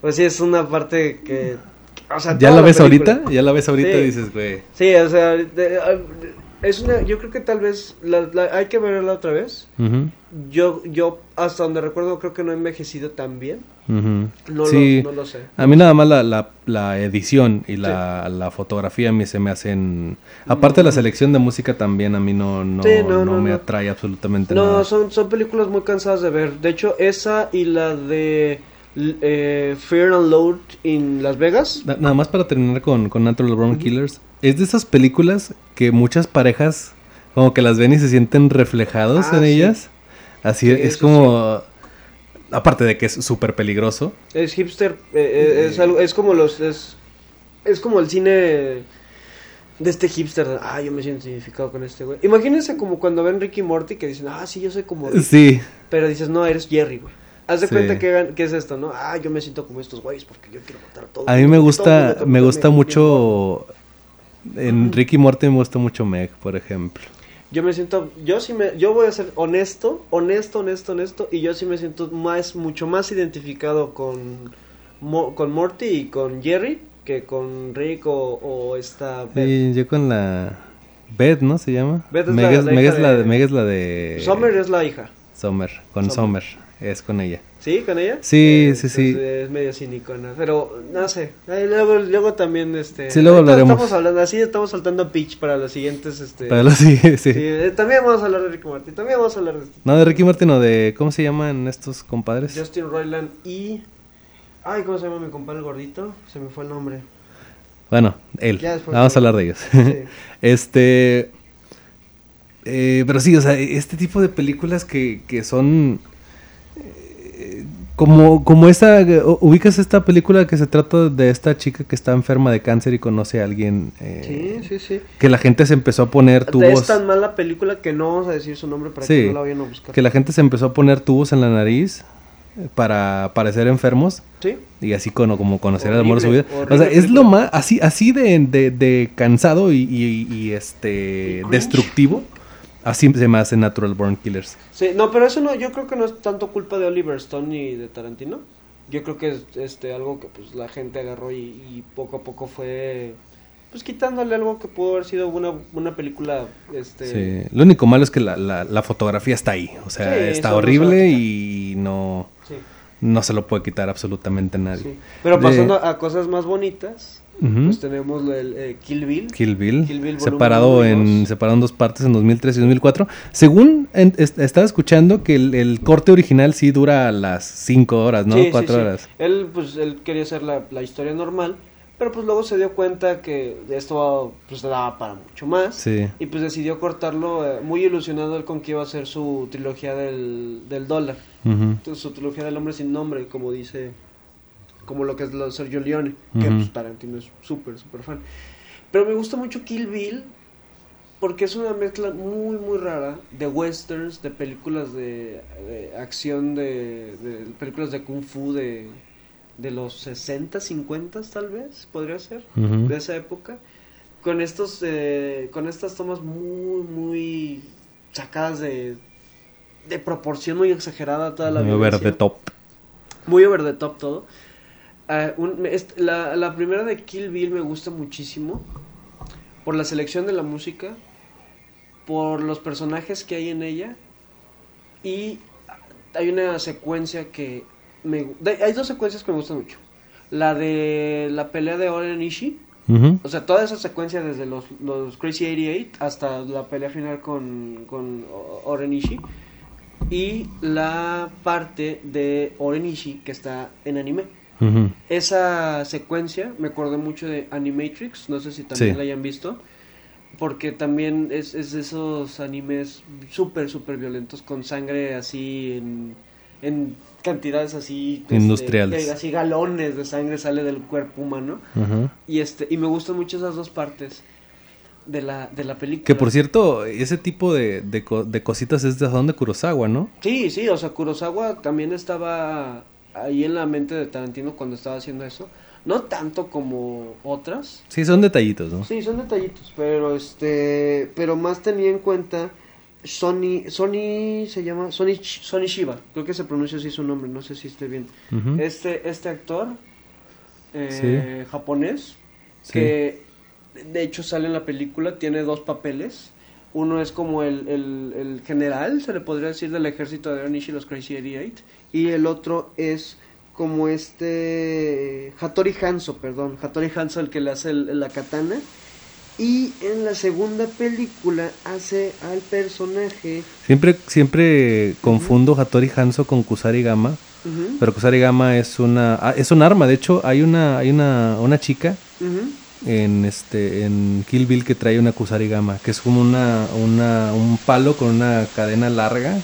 pues sí es una parte que... o sea, ¿ya la ves película. ahorita? Ya la ves ahorita Sí. y dices, güey. Sí, o sea, de- ah, es una, yo creo que tal vez la- la- hay que verla otra vez. ujú, Yo, yo hasta donde recuerdo creo que no he envejecido tan bien. ujú. No, Sí, lo, no lo sé. a mí nada más la, la, la edición y la, la fotografía a mí se me hacen... Aparte de la selección de música también a mí no, no, Sí, no, no no, me no. atrae absolutamente No, nada. son, son películas muy cansadas de ver. De hecho, esa y la de eh, Fear and Load in Las Vegas. Na- Nada más para terminar con, con Natural Born Killers. Es de esas películas que muchas parejas como que las ven y se sienten reflejados Ah, en sí. ellas. Así Sí, es como... Aparte de que es súper peligroso. Es hipster, eh, eh, es, algo, es como los... Es, es como el cine de este hipster. Ah, yo me siento identificado con este güey. Imagínense como cuando ven Ricky Morty que dicen, ah, sí, yo soy como... Rick", Sí. Pero dices, no, eres Jerry, güey. Haz de Sí. cuenta que, que es esto, ¿no? Ah, yo me siento como estos güeyes porque yo quiero matar a todos. A mí me gusta, me gusta mucho... En Ricky Morty me gusta mucho Meg, por ejemplo. Yo me siento, yo sí me, yo voy a ser honesto, honesto, honesto, honesto, y yo sí me siento más, mucho más identificado con, Mo- con Morty y con Jerry que con Rick o, o esta Beth. Sí, yo con la... Beth, ¿no? Se llama. Beth es Meg la- es, la Meg hija es la de- de... Meg es la de... Summer es la hija, Summer, con Summer. Summer. Es con ella. ¿Sí? ¿Con ella? Sí, Eh, sí, sí. Es medio cínico, ¿no? Pero, no sé, ahí luego, luego también, este... Sí, luego hablaremos. Estamos hablando, así estamos saltando pitch para los siguientes, este... Pero sí, <laughs> sí. sí, eh, también vamos a hablar de Rick y Morty, también vamos a hablar de este No, de Ricky Martin o de... ¿Cómo se llaman estos compadres? Justin Roiland y... Ay, ¿cómo se llama mi compadre el gordito? Se me fue el nombre. Bueno, él. Ya después Vamos a hablar de ellos. Sí. <laughs> este... eh, pero sí, o sea, este tipo de películas que, que son... como, como esa... u- Ubicas esta película que se trata de esta chica que está enferma de cáncer y conoce a alguien... eh, Sí, sí, sí. Que la gente se empezó a poner tubos... Es tan mala película que no vamos a decir su nombre para Sí, que no la vayan a buscar. Que la gente se empezó a poner tubos en la nariz eh, para parecer enfermos. Sí. Y así como, como conocer el amor de su vida. Horrible, O sea, horrible es lo más, así, así de, de, de cansado y, y- y, este Y destructivo. Así se me hace Natural Born Killers. Sí, no, pero eso no, yo creo que no es tanto culpa de Oliver Stone ni de Tarantino. Yo creo que es este algo que pues la gente agarró y, y poco a poco fue pues quitándole algo que pudo haber sido una, una película este Sí. Lo único malo es que la, la, la fotografía está ahí. O sea, Sí, está horrible y no, sí, no se lo puede quitar absolutamente nadie. Pero De- pasando a cosas más bonitas, Ujú. pues tenemos el eh, Kill Bill. Kill Bill, Kill Bill separado en separado en dos partes en 2003 y 2004. Según en- est- estaba escuchando que el, el corte original sí dura las 5 horas, ¿no? Sí, sí, 4 sí. horas. Él, pues, él quería hacer la, la historia normal, pero pues luego se dio cuenta que esto pues daba para mucho más. Sí. Y pues decidió cortarlo, eh, muy ilusionado él con que iba a hacer su trilogía del, del dólar. Ujú. Entonces, su trilogía del hombre sin nombre, como dice, como lo que es lo de Sergio Leone, que Ujú. pues Tarantino es súper, súper fan. Pero me gusta mucho Kill Bill porque es una mezcla muy, muy rara de westerns, de películas de, de acción, de, de películas de kung fu de, de los 60, 50 tal vez, podría ser, de esa época. Con estos, eh, con estas tomas muy, muy sacadas de, de proporción muy exagerada toda la Muy over the top. muy over the top todo. Ah, un- la, la primera de Kill Bill me gusta muchísimo por la selección de la música, por los personajes que hay en ella y hay una secuencia que me de- hay dos secuencias que me gustan mucho. La de la pelea de Oren Ishii, o sea, toda esa secuencia desde los, los Crazy 88 hasta la pelea final con, con Oren Ishii. Y la parte de Oren Ishii que está en anime. Esa secuencia me acordé mucho de Animatrix, no sé si también Sí. la hayan visto, porque también es, es de esos animes súper, súper violentos, con sangre así en, en cantidades así... este, Industriales. así galones de sangre sale del cuerpo humano. Y, este, y me gustan mucho esas dos partes de la, de la película. Que por cierto, ese tipo de, de, de cositas es de donde Kurosawa, ¿no? Sí, sí, o sea, Kurosawa también estaba ahí en la mente de Tarantino cuando estaba haciendo eso. No tanto como otras. Sí, son detallitos, ¿no? Sí, son detallitos, pero este, pero más tenía en cuenta Sony, Sony se llama Sony, Sony Shiba, creo que se pronuncia así su nombre, no sé si esté bien. Este, este actor eh, japonés Sí. que de hecho sale en la película, tiene dos papeles. Uno es como el, el- el general, se le podría decir, del ejército de Onishi, los Crazy 88. Y el otro es como este Hattori Hanzo, perdón, Hattori Hanzo el que le hace el- la katana. Y en la segunda película hace al personaje... Siempre, siempre confundo Hattori Hanzo con Kusari Gama. Ujú, Pero Kusari Gama es una, ah, es un arma. De hecho, hay una, hay una, una chica ujú. En este, en Kill Bill que trae una Kusari Gama, que es como una, una, un palo con una cadena larga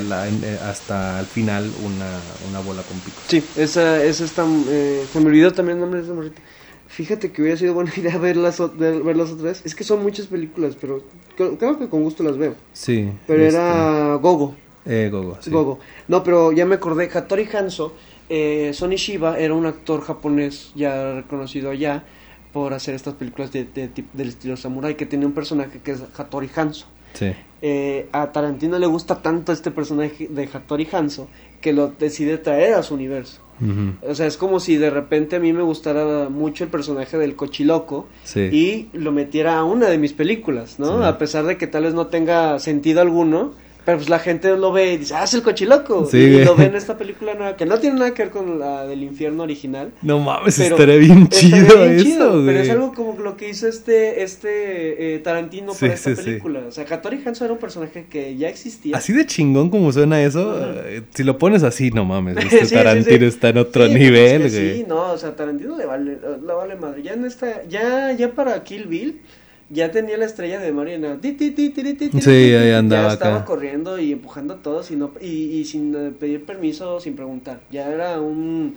la- eh, hasta el final una, una bola con picos. Sí, esa, esa está. eh, se me olvidó también el nombre de esa morrita. Fíjate que hubiera sido buena <laughs> idea verlas, verlas otra vez. Es que son muchas películas, pero creo, creo que con gusto las veo. Sí. Pero este, era Gogo. eh, Gogo, sí. Gogo. No, pero ya me acordé. Hattori Hanzo, eh, Sonny Shiba era un actor japonés ya reconocido allá por hacer estas películas de, de del estilo samurai que tiene un personaje que es Hattori Hanzo. Sí. Eh, a Tarantino le gusta tanto este personaje de Hattori Hanzo que lo decide traer a su universo. O sea, es como si de repente a mí me gustara mucho el personaje del cochiloco Sí. y lo metiera a una de mis películas, ¿no? Sí. A pesar de que tal vez no tenga sentido alguno, pero pues la gente lo ve y dice, ah, es el cochiloco. Sí, y lo ve en esta película nueva, que no tiene nada que ver con la del infierno original. No mames, estaría bien estaría chido bien eso, chido, güey. Pero es algo como lo que hizo este, este eh, Tarantino Sí, para esta sí, película. O sea, Hattori Hanzo era un personaje que ya existía. Así de chingón como suena eso, eh, si lo pones así, no mames, <laughs> este Tarantino está en otro nivel, es que güey. Sí, no, o sea, Tarantino le vale, le vale madre. Ya en esta, ya, ya para Kill Bill, ya tenía la estrella de ti, ti, Sí, ahí andaba Ya estaba acá. corriendo y empujando a todos y, no, y, y sin eh, pedir permiso, sin preguntar. Ya era un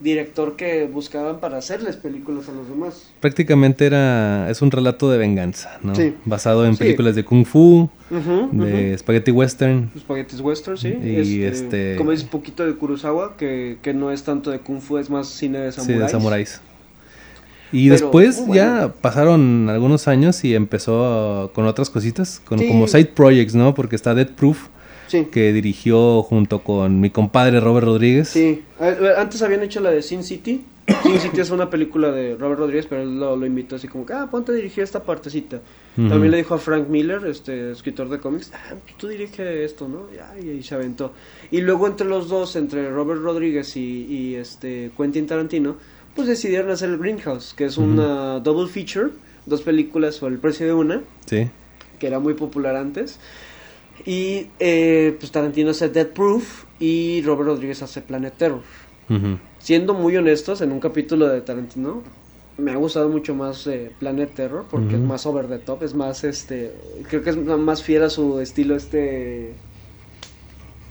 director que buscaban para hacerles películas a los demás. Prácticamente era, es un relato de venganza, ¿no? Sí. Basado en Sí. películas de Kung Fu, Ujú, de ujú. Spaghetti Western. Spaghettis Western, sí. Y este- Como dices, poquito de Kurosawa, que, que no es tanto de Kung Fu, es más cine de Sí, samuráis. de samuráis. Y Pero después ya bueno. pasaron algunos años y empezó uh, con otras cositas, con Sí. como side projects, ¿no? Porque está Dead Proof, Sí. que dirigió junto con mi compadre Robert Rodríguez. Sí, antes habían hecho la de Sin City. Sin City es una película de Robert Rodríguez, pero él lo, lo invitó así como que, ah, ponte a dirigir esta partecita. Ujú. También le dijo a Frank Miller, este escritor de cómics, ah, tú dirige esto, ¿no? Y, y se aventó. Y luego entre los dos, entre Robert Rodríguez y, y, este Quentin Tarantino, pues decidieron hacer el Greenhouse, que es una double feature, dos películas por el precio de una Sí. que era muy popular antes. Y eh, pues Tarantino hace Dead Proof y Robert Rodríguez hace Planet Terror. Siendo muy honestos, en un capítulo de Tarantino me ha gustado mucho más eh, Planet Terror porque es más over the top, es más este, creo que es más fiel a su estilo este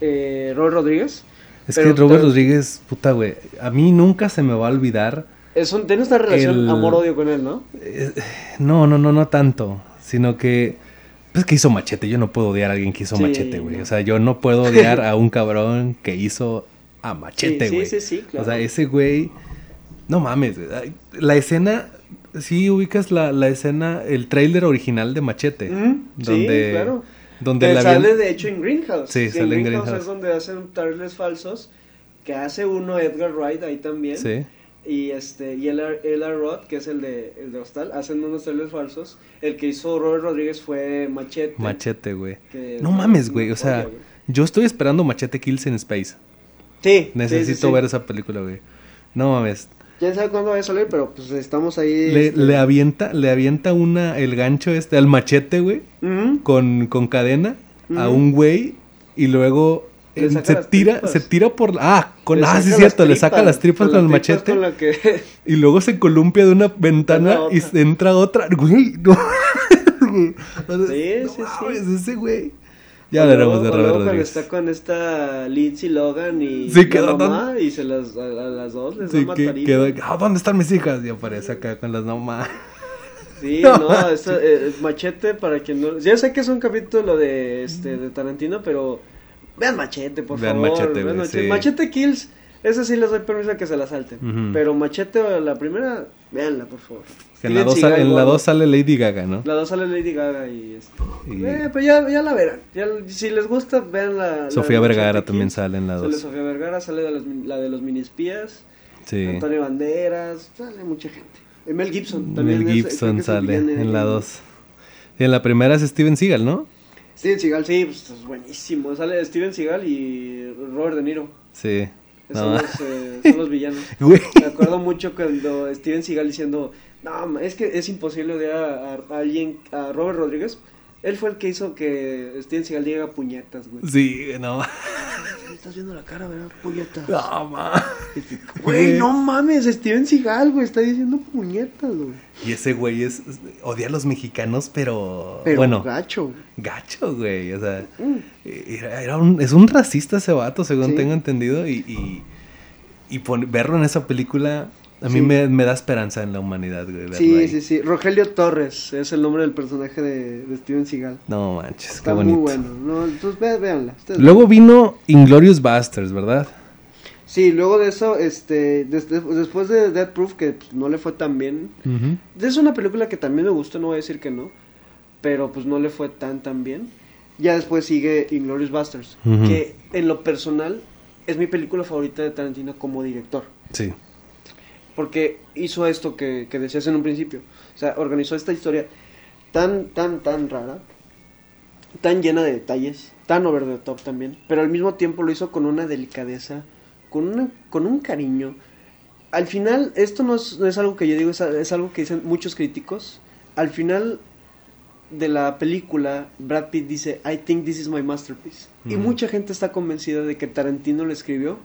eh, Robert Rodríguez. Es Pero que Robert Rodríguez, puta, güey, a mí nunca se me va a olvidar. Es un, tiene una relación El- amor-odio con él, ¿no? eh, no, no, no, no tanto, sino que... Pues que hizo Machete, yo no puedo odiar a alguien que hizo Sí, Machete, güey. no. O sea, yo no puedo odiar <laughs> a un cabrón que hizo a Machete, güey. sí, sí, sí, claro. O sea, ese güey... No mames, la escena... Sí ubicas la, la escena, el tráiler original de Machete. Ujú, sí, donde, claro. Donde la sale de hecho en Greenhouse. Sí, Que sale en en Greenhouse. Greenhouse. es donde hacen trailers falsos. Que hace uno Edgar Wright ahí también. Sí. Y este y Ella, Roth, que es el de, el de Hostal, hacen unos trailers falsos. El que hizo Robert Rodríguez fue Machete. Machete, güey. No es mames, güey. O sea, yo estoy esperando Machete Kills in Space. Sí, sí, Necesito sí, sí. ver esa película, güey. No mames. Quién sabe cuándo vaya a salir, pero pues estamos ahí. Le, este, le avienta, le avienta una, el gancho este, al machete, güey, con, con cadena a un güey y luego se tira, tripas. se tira por la- ah, con Le ah, sí es cierto, le saca las tripas con, el machete Con la que... <laughs> y luego se columpia de una ventana y entra otra, güey, <laughs> no. <laughs> Sí, no sí, sí. mames, ese güey. Ya hablaremos de Robert luego cuando Rodríguez. está con esta Lindsay Logan y Sí, quedó mamá y se las a, a las dos les Sí, da que quedó, ah, ¿dónde están mis hijas? Y aparece acá con las nomás. Sí, <laughs> no, esta, eh, Machete para quien no. Ya sé que es un capítulo de este de Tarantino, pero vean Machete, por Vean favor. Machete, vean Machete. sí. Machete Kills, esa sí les doy permiso a que se la salten. Pero Machete la primera, véanla, por favor. En la Steven 2 Seagal, sale, sale Lady Gaga, ¿no? La 2 sale Lady Gaga y este. Y- Eh, pero ya, ya la verán. Ya, si les gusta, vean la. Sofía Vergara Machete también sale en la Sale 2. Sofía Vergara, sale de los, la de los mini espías. Sí. Antonio Banderas, sale mucha gente. Eh, Mel Gibson también. Mel creo Gibson es sale en la 2. Y en la primera es Steven Seagal, ¿no? Steven Seagal, sí, pues es buenísimo. Sale Steven Seagal y Robert De Niro. Sí. No. Los, eh, son los villanos. <laughs> Güey. Me acuerdo mucho cuando Steven Seagal diciendo, no, es que es imposible odiar a, a- a alguien, a Robert Rodríguez. Él fue el que hizo que Steven Seagal diga puñetas, güey. Sí, no. <laughs> Me estás viendo la cara, ¿verdad? Puñetas. No, ma. <laughs> Güey, no <laughs> mames, Steven Seagal, güey, está diciendo puñetas, güey. Y ese güey es, es- odia a los mexicanos, pero, Pero bueno, gacho. gacho, güey. O sea, Mm. era, era un, es un racista ese vato, según Sí. tengo entendido. Y, y, y pon- verlo en esa película, a mí Sí. me, me da esperanza en la humanidad, güey. Sí, ahí. sí, sí. Rogelio Torres es el nombre del personaje de, de Steven Seagal. No manches, Está qué bonito. muy bueno. No, entonces ve, véanla. Luego vino Inglorious Basterds, ¿verdad? Sí, luego de eso, este, des- des- después de Death Proof, que pues, no le fue tan bien. Es una película que también me gustó, no voy a decir que no, pero pues no le fue tan tan bien. Ya después sigue Inglourious Basterds, que en lo personal es mi película favorita de Tarantino como director, Sí. Porque hizo esto que, que decías en un principio, o sea, organizó esta historia tan, tan, tan rara, tan llena de detalles, tan over the top también, pero al mismo tiempo lo hizo con una delicadeza, con, una, con un cariño. Al final, esto no es, no es algo que yo digo, es, es algo que dicen muchos críticos. Al final de la película, Brad Pitt dice, I think this is my masterpiece. Y Ujú. mucha gente está convencida de que Tarantino lo escribió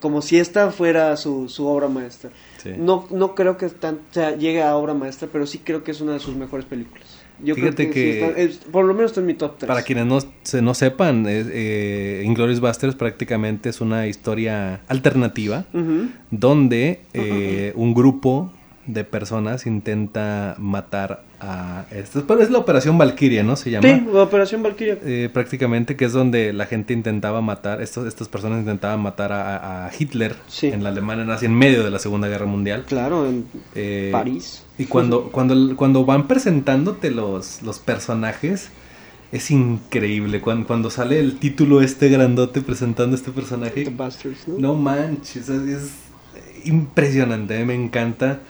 como si esta fuera su, su obra maestra. Sí. No, no creo que tan, o sea, llegue a obra maestra, pero sí creo que es una de sus mejores películas. Yo Fíjate creo que, sí está- es- por lo menos está en mi top 3. Para quienes no, se, no sepan, eh, Inglourious Basterds prácticamente es una historia alternativa donde eh, un grupo de personas intenta matar a... Esto, pero es la Operación Valkyria, ¿no? Se llama. Sí, Operación Valkyria. Eh, prácticamente que es donde la gente intentaba matar, estos, estas personas intentaban matar a, Hitler Sí. en la Alemania nazi en medio de la Segunda Guerra Mundial. Claro, en Eh, París. Y cuando, cuando, cuando van presentándote los, los personajes, es increíble. Cuando, cuando sale el título este grandote presentando este The personaje, Bastards, ¿no? no manches, es, es impresionante, me encanta.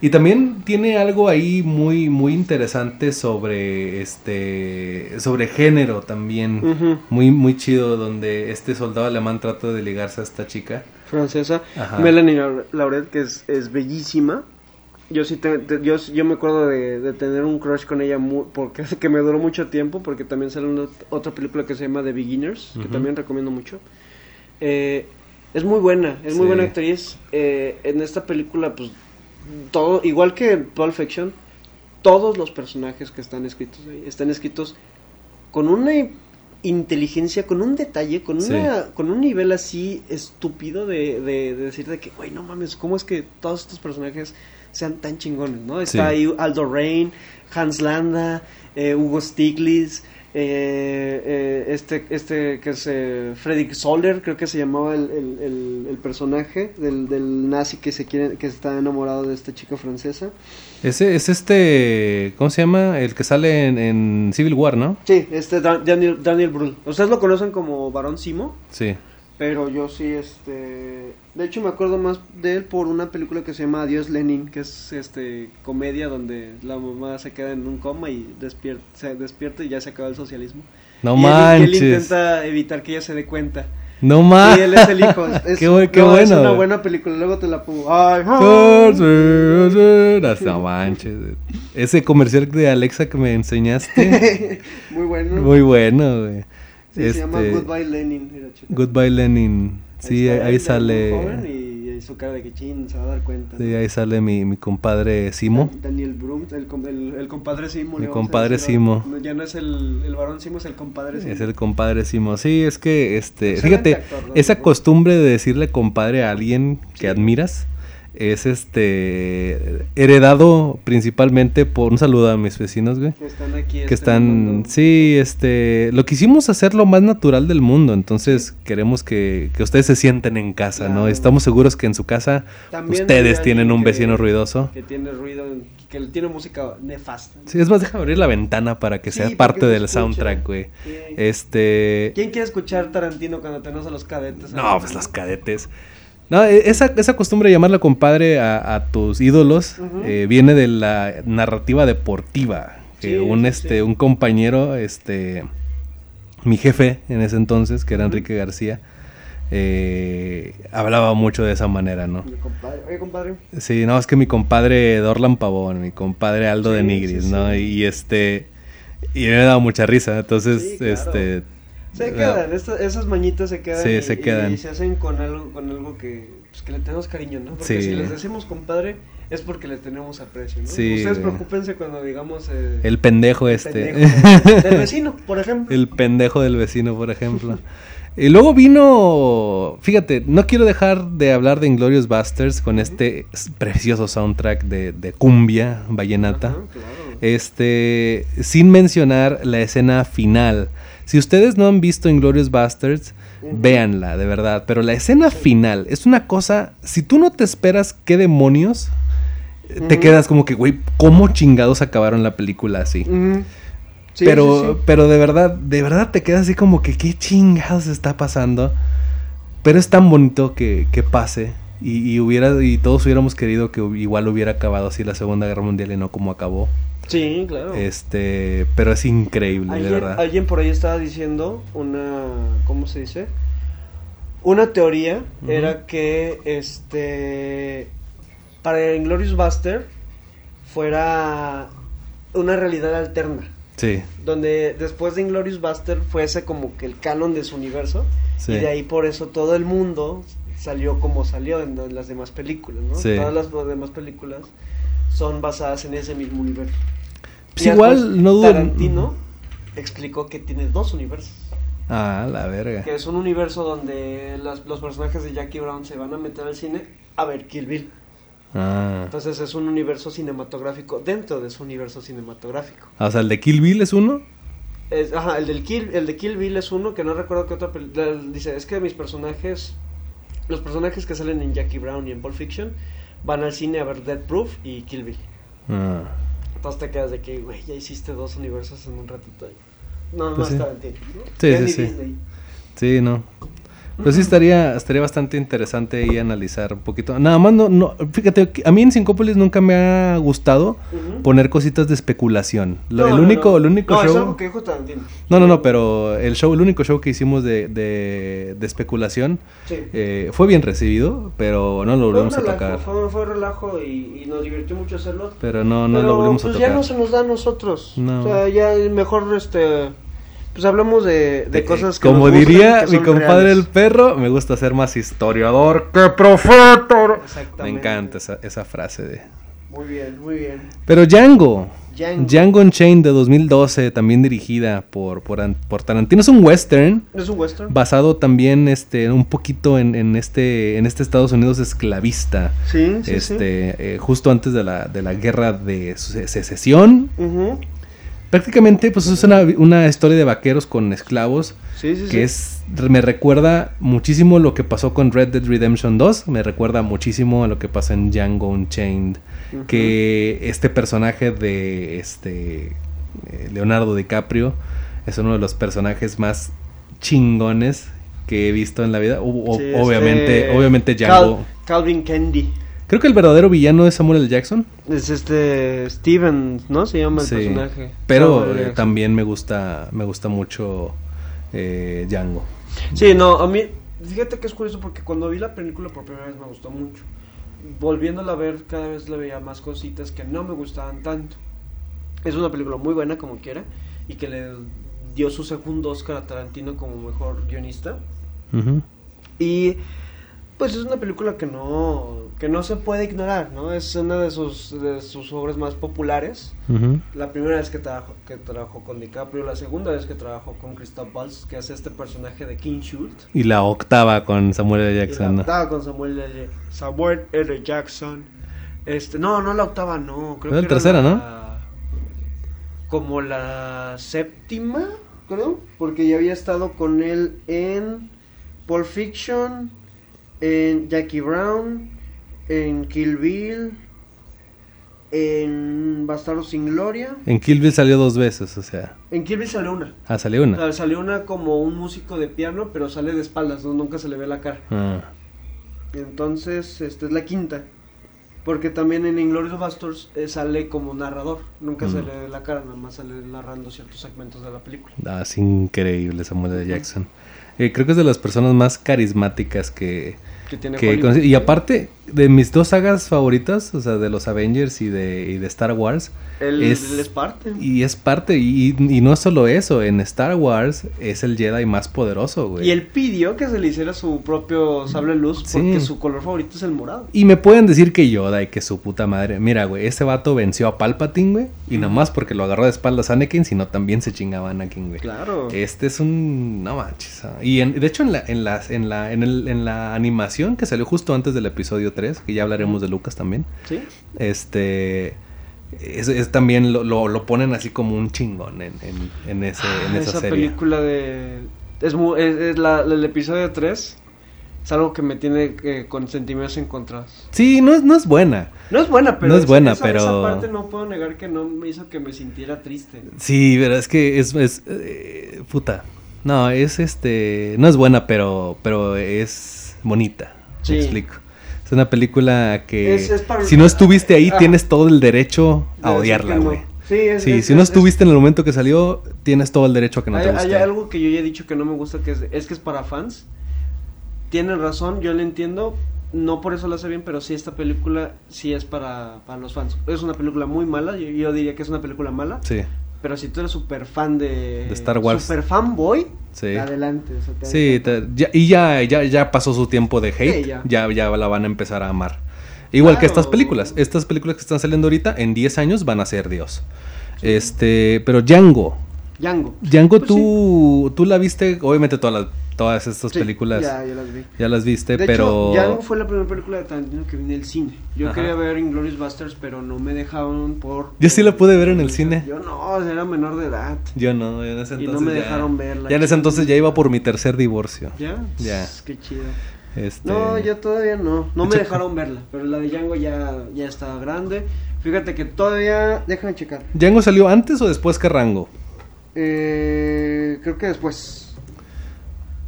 Y también tiene algo ahí muy, muy interesante sobre este sobre género también. Muy, muy chido, donde este soldado alemán trata de ligarse a esta chica. Francesa. Ajá. Melanie Laure- Lauret, que es, es bellísima. Yo sí te- te- yo, yo me acuerdo de, de tener un crush con ella mu- porque <laughs> que me duró mucho tiempo porque también sale una, otra película que se llama The Beginners que también recomiendo mucho Eh, es muy buena es muy buena actriz Eh, en esta película pues todo igual que en Pulp Fiction todos los personajes que están escritos ahí están escritos con una inteligencia, con un detalle, con Sí. una, con un nivel así estúpido de, de, de decir de que, güey, no mames, ¿cómo es que todos estos personajes sean tan chingones, no? Está Sí. ahí Aldo Rain, Hans Landa, eh, Hugo Stiglitz, eh, eh, este, este que es eh, Fredrik Soler, creo que se llamaba el, el, el- el personaje del, del nazi que se quiere, que está enamorado de esta chica francesa. Ese es este, ¿cómo se llama? El que sale en, en Civil War, ¿no? Sí, este Da- Daniel, Daniel Brühl. Ustedes lo conocen como Barón Simo. Sí. Pero yo sí, este... De hecho me acuerdo más de él por una película que se llama Adiós Lenin, que es este comedia donde la mamá se queda en un coma y despierta, se despierta y ya se acaba el socialismo. No y él- y manches. él, intenta evitar que ella se dé cuenta. No Y manches. él es el hijo. <laughs> Es, qué, bu- qué no, bueno. Es una buena película, luego te la pongo. Ay, No manches. Ese comercial de Alexa que me enseñaste. <laughs> Muy bueno. Muy bueno, güey. Sí, se llama Este, Goodbye Lenin. Goodbye Lenin. Sí, ahí, él, sale. muy joven y, su cara de que chin, se va a dar cuenta. Sí, ¿no? ahí sale mi, mi compadre Simo. Daniel Brum, el, com- el, el compadre Simo. Mi compadre decir Simo. No, ya no es el, el varón Simo, es el compadre Simo. Es el compadre Simo. Sí, es que, este, Excelente fíjate, actor, ¿no? esa costumbre de decirle compadre a alguien que Sí. admiras es este heredado principalmente por un saludo a mis vecinos, güey. Que están aquí. Que este, están, sí, este, lo quisimos hacer lo más natural del mundo, entonces queremos que, que ustedes se sienten en casa, ¿no? Estamos seguros que en su casa También ustedes tienen un que- vecino ruidoso. Que tiene ruido, que tiene música nefasta. Sí, es más, déjame abrir la ventana para que Sí, sea parte del soundtrack, güey. Sí. Este, ¿Quién quiere escuchar Tarantino cuando tenemos a los cadetes? No, pues los cadetes. No, e- esa, esa costumbre de llamarle compadre a, a tus ídolos eh, viene de la narrativa deportiva. Que un, sí, este, sí. un compañero, este, mi jefe en ese entonces, que era. Enrique García, eh, hablaba mucho de esa manera, ¿no? Mi compadre. Oye, compadre. Sí, no, es que mi compadre Dorlan Pavón, mi compadre Aldo de Nigris, ¿no? sí. Y, este, y me daba mucha risa, entonces, claro. este... Se quedan, esas mañitas se quedan. Sí, y, se quedan. Y se hacen con algo, con algo que, pues, que le tenemos cariño, ¿no? Porque Sí. si les decimos compadre, es porque le tenemos aprecio, ¿no? Sí, Ustedes güey. preocúpense cuando digamos. eh, El pendejo el este. pendejo del vecino, por ejemplo. El pendejo del vecino, por ejemplo. Y luego vino, fíjate, no quiero dejar de hablar de Inglorious Busters con este precioso soundtrack de, de cumbia vallenata. Ajá, claro. Este, sin mencionar la escena final. Si ustedes no han visto Inglorious Bastards, véanla, de verdad. Pero la escena final es una cosa. Si tú no te esperas qué demonios, eh, te quedas como que, güey, ¿cómo chingados acabaron la película así? Sí, pero, sí, sí. pero de verdad, de verdad te quedas así como que qué chingados está pasando. Pero es tan bonito que, que pase. Y, y hubiera, y todos hubiéramos querido que igual hubiera acabado así la Segunda Guerra Mundial y no como acabó. Sí, claro. Este, pero es increíble, de verdad. alguien por ahí estaba diciendo una, ¿cómo se dice? Una teoría era que este para Inglorious Buster fuera una realidad alterna, Sí, donde después de Inglorious Buster fuese como que el canon de su universo sí. y de ahí por eso todo el mundo salió como salió en las demás películas, ¿no? Sí. Todas las demás películas son basadas en ese mismo universo. Pues Y igual, no dudo. Tarantino explicó que tiene dos universos. Ah, la verga. Que es un universo donde las- los personajes de Jackie Brown se van a meter al cine a ver Kill Bill. Ah. Entonces es un universo cinematográfico dentro de su universo cinematográfico. Ah, O sea, el de Kill Bill es uno. Es- ajá, el, del Kill, el de Kill Bill es uno que no recuerdo qué otra película. Dice, es que mis personajes, los personajes que salen en Jackie Brown y en Pulp Fiction, van al cine a ver Dead Proof y Kill Bill. Ah. Entonces te quedas de que, güey, ya hiciste dos universos en un ratito. No, no Pues sí. está Tarantino, ¿no? Sí, Ya sí, sí. Disney. Sí, no. Pues sí estaría, estaría bastante interesante ahí analizar un poquito. Nada más no, no, fíjate, a mí en Sincópolis nunca me ha gustado Ujú. Poner cositas de especulación. No, el no, único, no. el único No, es show. algo que dijo Tarantino. No, no, no, pero el show, el único show que hicimos de, de, de especulación Sí. eh, fue bien recibido, pero no lo volvemos a tocar. Fue, fue relajo y, y nos divirtió mucho hacerlo. Pero no, no Pero, lo volvemos a pues ya tocar. no se nos da a nosotros. No. O sea, ya mejor este pues hablamos de, de cosas que Como nos gustan, diría que mi compadre reales. el perro, me gusta ser más historiador que profeta. Exactamente. Me encanta esa, esa frase de... Muy bien, muy bien. Pero Django. Django. Django Unchained de 2012, también dirigida por, por, por Tarantino. Es un western ¿Es un western? basado también este, un poquito en, en este, en este Estados Unidos esclavista. Sí, sí, este, eh, justo antes de la, de la guerra de se- secesión. sí. Prácticamente, pues es una, una historia de vaqueros con esclavos Sí, sí, sí. que es me recuerda muchísimo lo que pasó con Red Dead Redemption 2, me recuerda muchísimo a lo que pasa en Django Unchained, Que este personaje de este eh, Leonardo DiCaprio es uno de los personajes más chingones que he visto en la vida. O- o- Sí, obviamente, este, obviamente Cal- Django. Calvin Candy. Creo que el verdadero villano es Samuel L. Jackson. Es este Steven, ¿no? Se llama el Sí, personaje. Pero eh, también me gusta me gusta mucho eh, Django. Sí, no, a mí, fíjate que es curioso porque cuando vi la película por primera vez me gustó mucho. Volviéndola a ver, cada vez le veía más cositas que no me gustaban tanto. Es una película muy buena como quiera y que le dio su segundo Oscar a Tarantino como mejor guionista. Y pues es una película que no, que no se puede ignorar, ¿no? Es una de sus, de sus obras más populares. La primera vez que trabajó, que trabajó con DiCaprio, la segunda vez que trabajó con Christoph Waltz, que hace este personaje de King Schultz. Y la octava con Samuel L. Y la Jackson. ¿no? octava con Samuel L. Samuel L. Jackson. Este, no, no la octava, no. Creo que la tercera, la- ¿no? Como la séptima, creo. Porque ya había estado con él en Pulp Fiction, en Jackie Brown, en Kill Bill, en Bastardo sin Gloria. En Kill Bill salió dos veces, o sea. En Kill Bill salió una. Ah, salió O una. sea, salió una como un músico de piano, pero sale de espaldas, ¿no? nunca se le ve la cara. Ah. Entonces, esta es la quinta. Porque también en Inglourious Basterds eh, sale como narrador. Nunca se Mm. le ve la cara, nada más sale narrando ciertos segmentos de la película. Ah, es increíble Samuel L. Jackson. Eh, creo que es de las personas más carismáticas que, Que tiene que Hollywood. conocí. Y aparte, de mis dos sagas favoritas, o sea, de los Avengers y de, y de Star Wars, Él es- parte. y es parte, y, y no solo eso, en Star Wars es el Jedi más poderoso, güey. Y él pidió que se le hiciera su propio sable luz Sí. porque su color favorito es el morado. Y me pueden decir que Yoda y que su puta madre. Mira, güey, ese vato venció a Palpatine, güey. Y no más porque lo agarró de espaldas a Anakin, sino también se chingaba a Anakin, güey. Claro. Este es un. No manches. ah. Y en- de hecho, en la, en, las- en, la, en, el- en la animación que salió justo antes del episodio 3, que ya hablaremos de Lucas también. ¿Sí? Este. Es, es también lo, lo, lo ponen así como un chingón en, en, en ese, en Ah, esa, esa serie. película de... Es, es, es la, el episodio 3 es algo que me tiene eh, con sentimientos encontrados. Sí, no es, no es buena. No es buena, pero... No es esa- buena, esa, pero- Esa parte no puedo negar que no me hizo que me sintiera triste. Sí, pero es que es, es eh, puta. No, es este, no es buena, pero, pero es bonita. Sí. Me explico. Es una película que Es- es para- si no estuviste ahí Ah. tienes todo el derecho a odiarla, que no. güey. Sí, es, Sí, si no es- estuviste en el momento que salió, tienes todo el derecho a que no hay, te hay guste. algo que yo ya he dicho que no me gusta, que es, es que es para fans. Tienen razón, yo lo entiendo. No por eso lo hace bien, pero sí esta película sí es para, para los fans. Es una película muy mala, yo, yo diría que es una película mala. Sí, Pero si tú eres super fan de, De Star Wars. Super fanboy, sí. adelante. o sea, te Sí, te- ya- y ya, ya, ya pasó su tiempo de hate, Sí, ya. ya. Ya, la van a empezar a amar. Igual que estas películas. Estas películas que están saliendo ahorita, en 10 años van a ser Dios. Este, pero Django. Django. Django, Pues tú, tú la viste, obviamente todas las, todas estas Sí, películas Ya, ya, ya las vi. las viste, De pero... hecho, Django fue la primera película de Tarantino que vi en el cine. Yo Ajá. quería ver Inglourious Basterds, pero no me dejaron por... Yo sí la pude ver en el cine. Yo no, era menor de edad. Yo no, en ese Y entonces no me ya- dejaron verla. Ya en ese entonces ya iba por mi tercer divorcio. ¿Ya? Ya. Qué chido. Este, No, yo todavía no. No De me hecho- dejaron verla, pero la de Django ya, ya está grande. Fíjate que todavía... Déjame checar. ¿Django salió antes o después que Rango? Eh, creo que después.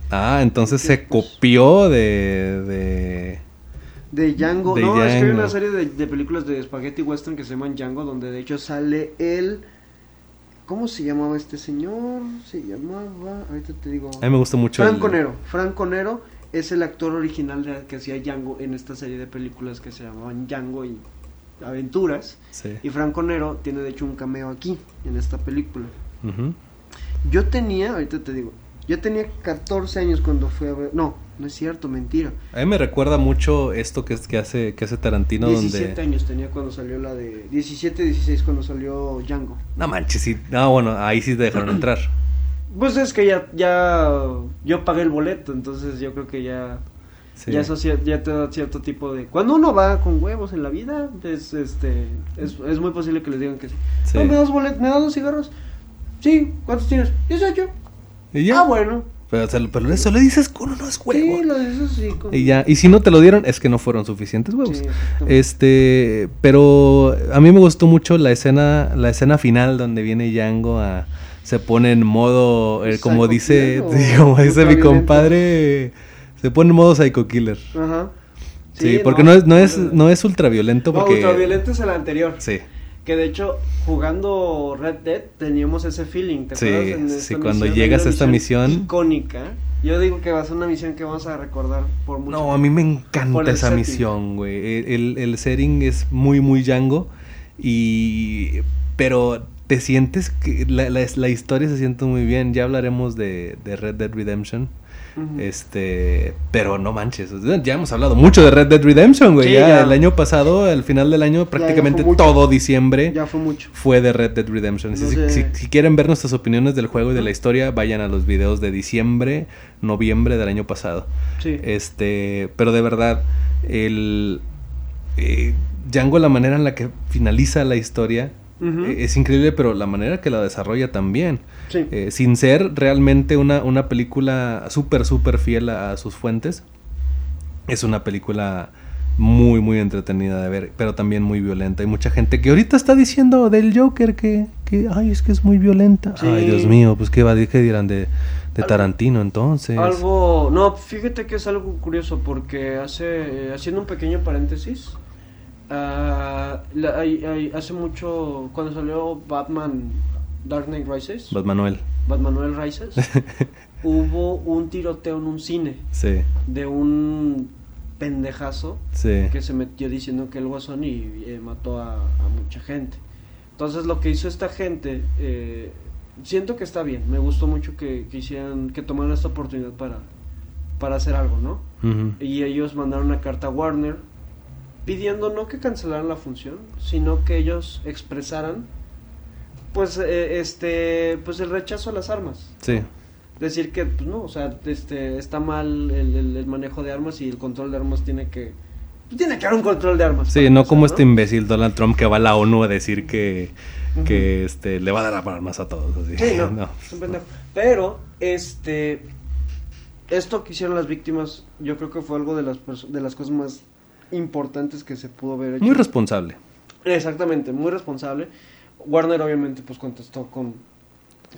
Ah, entonces ¿Qué se después? copió de... de... De Django. De no, es que hay una serie de, de películas de Spaghetti Western que se llaman Django, donde de hecho sale el... ¿Cómo se llamaba este señor? Se llamaba... Ahorita te digo... A mí me gusta mucho Franco el- Nero. Franco Nero es el actor original de, que hacía Django en esta serie de películas que se llamaban Django y Aventuras. Sí. Y Franco Nero tiene de hecho un cameo aquí, en esta película. Yo tenía, ahorita te digo, yo tenía 14 años cuando fui a ver... No, no es cierto, mentira. A mí me recuerda mucho esto que, es, que, hace, que hace Tarantino 17 donde... años tenía cuando salió la de... 17, 16 cuando salió Django. No manches, sí. No, bueno, ahí sí te dejaron entrar. <clears throat> Pues es que ya, ya, yo pagué el boleto, entonces yo creo que ya, Sí. ya, eso ya te da cierto tipo de... Cuando uno va con huevos en la vida, es, este, es, es muy posible que les digan que sí. Sí. No, ¿me das boleto? ¿Me das dos cigarros? Sí, ¿cuántos tienes? 18. Y ya. Ah, bueno. Pero, o sea, pero eso le dices con unos huevos. Sí, lo dices sí. con- Y ya. Y si no te lo dieron, es que no fueron suficientes huevos. Sí. Este, pero a mí me gustó mucho la escena, la escena final donde viene Django a se pone en modo, eh, como ¿Psycho dice, <laughs> como dice mi compadre, se pone en modo psycho killer. Ajá. Sí, porque no, es, no es, no es ultraviolento No, porque ultraviolento es el anterior. sí, Que de hecho, jugando Red Dead, teníamos ese feeling. ¿te Sí, acuerdas? En sí, cuando misión, llegas a esta misión- Icónica. Yo digo que va a ser una misión que vamos a recordar por mucho No, a mí me encanta esa setting. misión, güey. El, el, el setting es muy, muy Django. Y. Pero te sientes que la, la- la historia se siente muy bien. Ya hablaremos de, de Red Dead Redemption. Este, pero no manches, ya hemos hablado mucho de Red Dead Redemption, güey. Sí, ya, ya. el año pasado, al final del año, prácticamente todo diciembre Ya fue mucho. fue de Red Dead Redemption. Si, No si- sé. si- si quieren ver nuestras opiniones del juego y de la historia, vayan a los videos de diciembre, noviembre del año pasado. Sí. Este, pero de verdad, el eh, Django, la manera en la que finaliza la historia Eh, es increíble, pero la manera que la desarrolla también. Sí. Eh, sin ser realmente una, una película súper, súper fiel a, a sus fuentes, es una película muy, muy entretenida de ver, pero también muy violenta. Hay mucha gente que ahorita está diciendo del Joker que, que ay, es que es muy violenta. Sí. Ay, Dios mío, pues qué, va, qué dirán de, de Tarantino entonces. Algo, no, fíjate que es algo curioso porque hace, eh, haciendo un pequeño paréntesis, ah, la- hay- hay- hace mucho, cuando salió Batman Dark Knight Rises, Bad Manuel. Batman Noel Rises, <laughs> hubo un tiroteo en un cine Sí, de un pendejazo sí. que se metió diciendo que el guasón y eh, mató a, a mucha gente. Entonces lo que hizo esta gente, eh, siento que está bien, me gustó mucho que, que hicieran, que tomaran esta oportunidad para, para hacer algo, ¿no? Y ellos mandaron una carta a Warner pidiendo no que cancelaran la función, sino que ellos expresaran pues eh, este pues el rechazo a las armas. Sí, Decir que pues no, o sea, este está mal el, el- el manejo de armas y el control de armas tiene que tiene que haber un control de armas. sí, no como este imbécil Donald Trump que va a la ONU a decir que, este, le va a dar armas a todos. Así. Sí, no, <laughs> No. es un pendejo. Pero, este, esto que hicieron las víctimas, yo creo que fue algo de las, de las cosas más importantes que se pudo haber hecho. Muy responsable. Exactamente, muy responsable. Warner obviamente pues contestó con,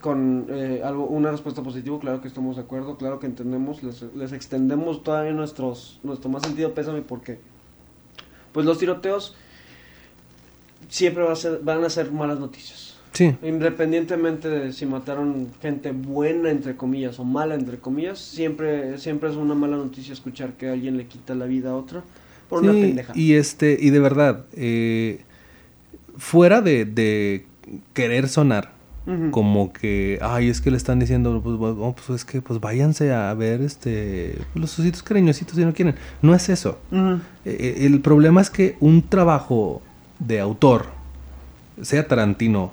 con eh, algo, una respuesta positiva, claro que estamos de acuerdo, claro que entendemos, les, les extendemos todavía nuestros, nuestro más sentido pésame porque pues los tiroteos siempre va a ser, van a ser malas noticias. Sí, Independientemente de si mataron gente buena, entre comillas, o mala, entre comillas, siempre, siempre es una mala noticia escuchar que alguien le quita la vida a otro por una Sí, pendeja. Y este, y de verdad, eh, fuera de, de querer sonar como que, ay, es que le están diciendo, pues, bueno, pues es que pues váyanse a ver este los ositos cariñositos si no quieren. No es eso. Ujú. Eh, el problema es que un trabajo de autor, sea Tarantino,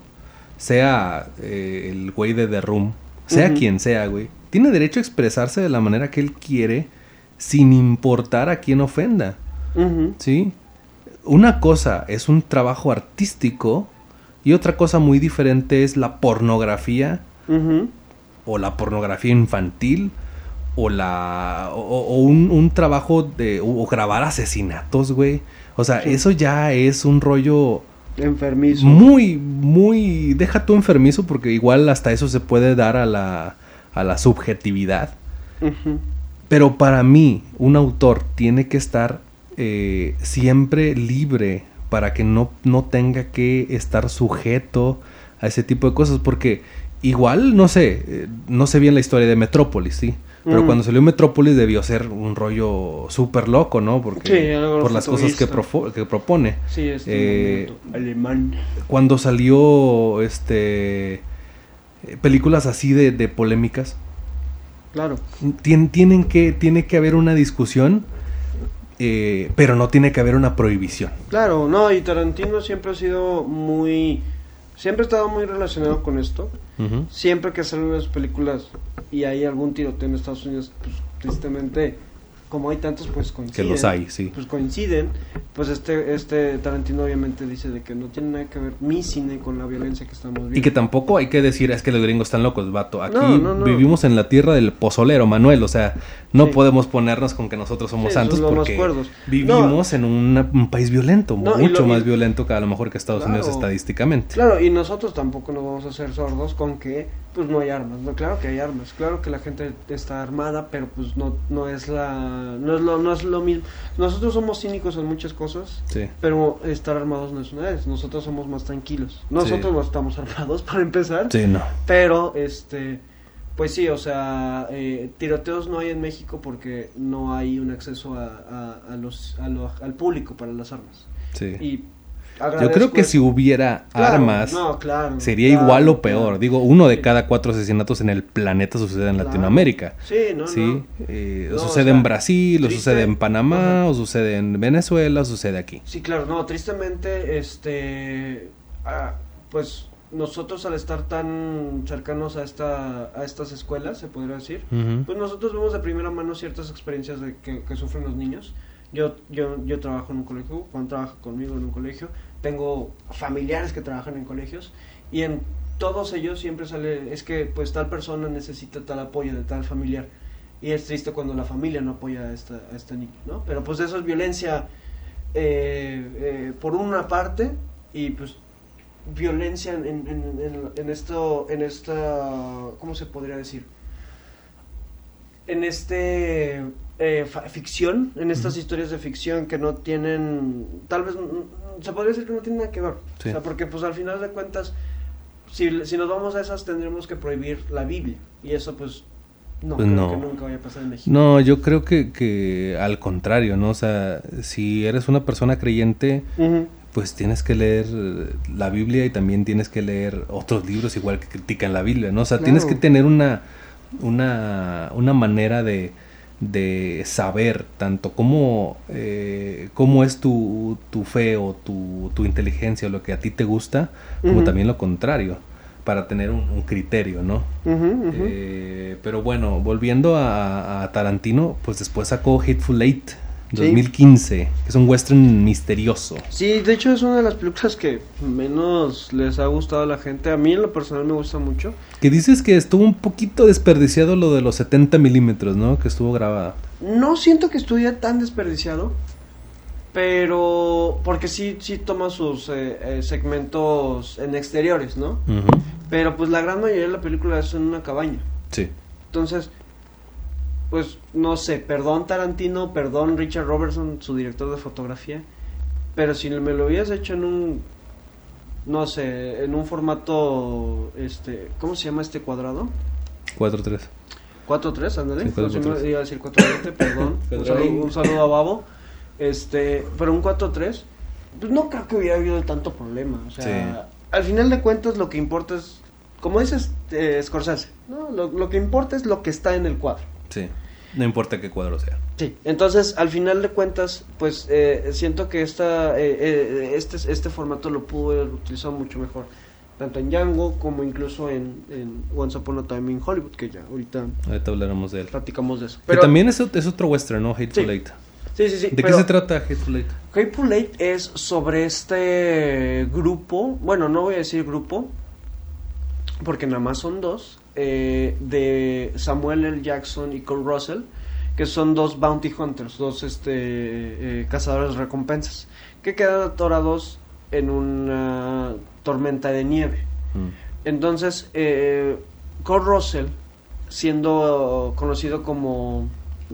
sea eh, el güey de The Room, sea quien sea, güey, tiene derecho a expresarse de la manera que él quiere sin importar a quién ofenda. ¿Sí? Una cosa es un trabajo artístico y otra cosa muy diferente es la pornografía o la pornografía infantil o la o, o un, un trabajo de o, grabar asesinatos, güey. O sea, Sí. eso ya es un rollo Enfermizo. muy muy deja tú enfermizo porque igual hasta eso se puede dar a la a la subjetividad. Pero para mí, un autor tiene que estar eh, siempre libre para que no, no tenga que estar sujeto a ese tipo de cosas. Porque igual, no sé, eh, no sé bien la historia de Metrópolis, ¿sí? Pero Mm. cuando salió Metrópolis debió ser un rollo súper loco, ¿no? Porque Sí, algo por las cosas que, que propone. Sí, este Eh, alemán. Cuando salió este películas así de, de polémicas, Claro. Tien- tienen que, tiene que haber una discusión, eh, pero no tiene que haber una prohibición. Claro, no, y Tarantino siempre ha sido muy... Siempre ha estado muy relacionado con esto. Siempre que salen las películas y hay algún tiroteo en Estados Unidos, pues tristemente, como hay tantos, pues Que coinciden. los hay, sí. Pues coinciden. Pues este, este Tarantino obviamente dice de que no tiene nada que ver mi cine con la violencia que estamos viendo. Y que tampoco hay que decir, es que los gringos están locos, vato. Aquí No, no, no. vivimos en la tierra del pozolero, Manuel. O sea, no Sí. podemos ponernos con que nosotros somos Sí, santos porque vivimos en una- un país violento, mucho lo- y- más violento que a lo mejor que Estados Claro. Unidos estadísticamente. Claro, y nosotros tampoco nos vamos a hacer sordos con que pues no hay armas. No, claro que hay armas, claro que la gente está armada, pero pues no no es la no es lo no es lo mismo. Nosotros somos cínicos en muchas cosas, Sí. pero estar armados no es una de ellas. Nosotros somos más tranquilos. Nosotros Sí. no estamos armados <laughs> para empezar, Sí, no. pero este pues sí, o sea, eh, tiroteos no hay en México porque no hay un acceso a, a, a los, a lo- al público para las armas. Sí. Y Yo creo que si hubiera Claro, armas, no, claro, sería claro, igual o peor. Digo, uno de cada cuatro asesinatos en el planeta sucede en. Latinoamérica. Sí, no, ¿sí? no. Eh, No, o sucede sea, en Brasil, o triste. sucede en Panamá, o sucede en Venezuela, o sucede aquí. Sí, claro, no, tristemente, este, ah, pues nosotros al estar tan cercanos a esta, a estas escuelas, se podría decir, pues nosotros vemos de primera mano ciertas experiencias de que, que sufren los niños. Yo, yo, yo trabajo en un colegio, Juan trabaja conmigo en un colegio, tengo familiares que trabajan en colegios y en todos ellos siempre sale, es que pues tal persona necesita tal apoyo de tal familiar y es triste cuando la familia no apoya a, esta, a este niño, ¿no? Pero pues eso es violencia eh, eh, por una parte y pues violencia en, en, en- esto, en esta, ¿cómo se podría decir? En este eh, ficción, en estas historias de ficción que no tienen, tal vez, se podría decir que no tienen nada que ver. Sí. O sea, porque pues al final de cuentas, si, si nos vamos a esas tendremos que prohibir la Biblia y eso pues no, Pues creo no. que nunca vaya a pasar en México. No, yo creo que, que al contrario, ¿no? O sea, si eres una persona creyente, pues tienes que leer la Biblia y también tienes que leer otros libros igual que critican la Biblia, ¿no? O sea, tienes que tener una, una, una manera de, de saber tanto cómo, eh, cómo es tu, tu fe o tu, tu inteligencia o lo que a ti te gusta, como también lo contrario, para tener un, un criterio, ¿no? Eh, pero bueno, volviendo a, a Tarantino, pues después sacó Hateful Eight. 2015, que es un western misterioso. Sí, de hecho es una de las películas que menos les ha gustado a la gente. A mí en lo personal me gusta mucho. Que dices que estuvo un poquito desperdiciado lo de los 70 milímetros, ¿no? Que estuvo grabada. No siento que estuviera tan desperdiciado, pero porque sí, sí toma sus eh, eh, segmentos en exteriores, ¿no? Pero pues la gran mayoría de la película es en una cabaña. Sí. Entonces, pues no sé, perdón Tarantino, perdón Richard Robertson, su director de fotografía, pero si me lo hubieras hecho en un, no sé, en un formato, este, ¿cómo se llama este cuadrado? 4-3. 4-3, ándale. Sí, No, si 4-3. me iba a decir 4-20, perdón. <laughs> un, saludo, un saludo a Babo. Este, pero un 4-3, pues no creo que hubiera habido tanto problema. O sea, Sí. al final de cuentas lo que importa es, como dices eh, Scorsese, ¿no? Lo, lo que importa es lo que está en el cuadro. Sí. No importa qué cuadro sea. Sí, entonces al final de cuentas, pues eh, siento que esta, eh, eh, este, este formato lo pudo haber utilizado mucho mejor, tanto en Django como incluso en, en Once Upon a Time in Hollywood, que ya ahorita Ahorita hablaremos de él. platicamos de eso. que también es, es otro western, ¿no? Hateful Sí. Eight. sí, sí, sí. ¿De pero qué se trata Hateful Eight? Hateful Eight es sobre este grupo, bueno, no voy a decir grupo, porque nada más son dos, eh, de Samuel L. Jackson y Cole Russell, que son dos bounty hunters, dos este, eh, cazadores de recompensas, que quedan atorados en una tormenta de nieve. Mm. Entonces, eh, Cole Russell, siendo conocido como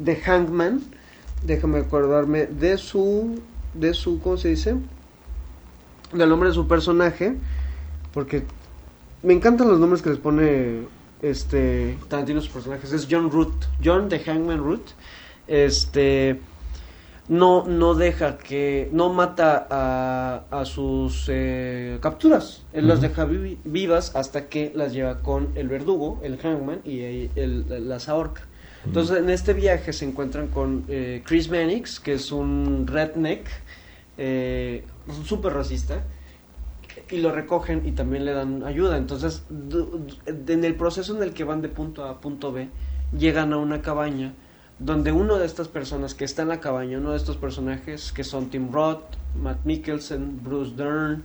The Hangman, déjame acordarme de su, de su, ¿cómo se dice? Del nombre de su personaje, porque me encantan los nombres que les pone este Tarantino sus personajes. Es John Root, John The Hangman Root. Este no, no deja que, no mata a, a sus eh, capturas. Él las deja vi- vivas hasta que las lleva con el verdugo, el hangman, y ahí él las ahorca. Entonces en este viaje se encuentran con eh, Chris Mannix, que es un redneck, eh, súper racista, y lo recogen y también le dan ayuda. Entonces, en el proceso en el que van de punto A a punto B, llegan a una cabaña donde uno de estas personas que está en la cabaña, uno de estos personajes que son Tim Roth, Matt Mikkelsen, Bruce Dern,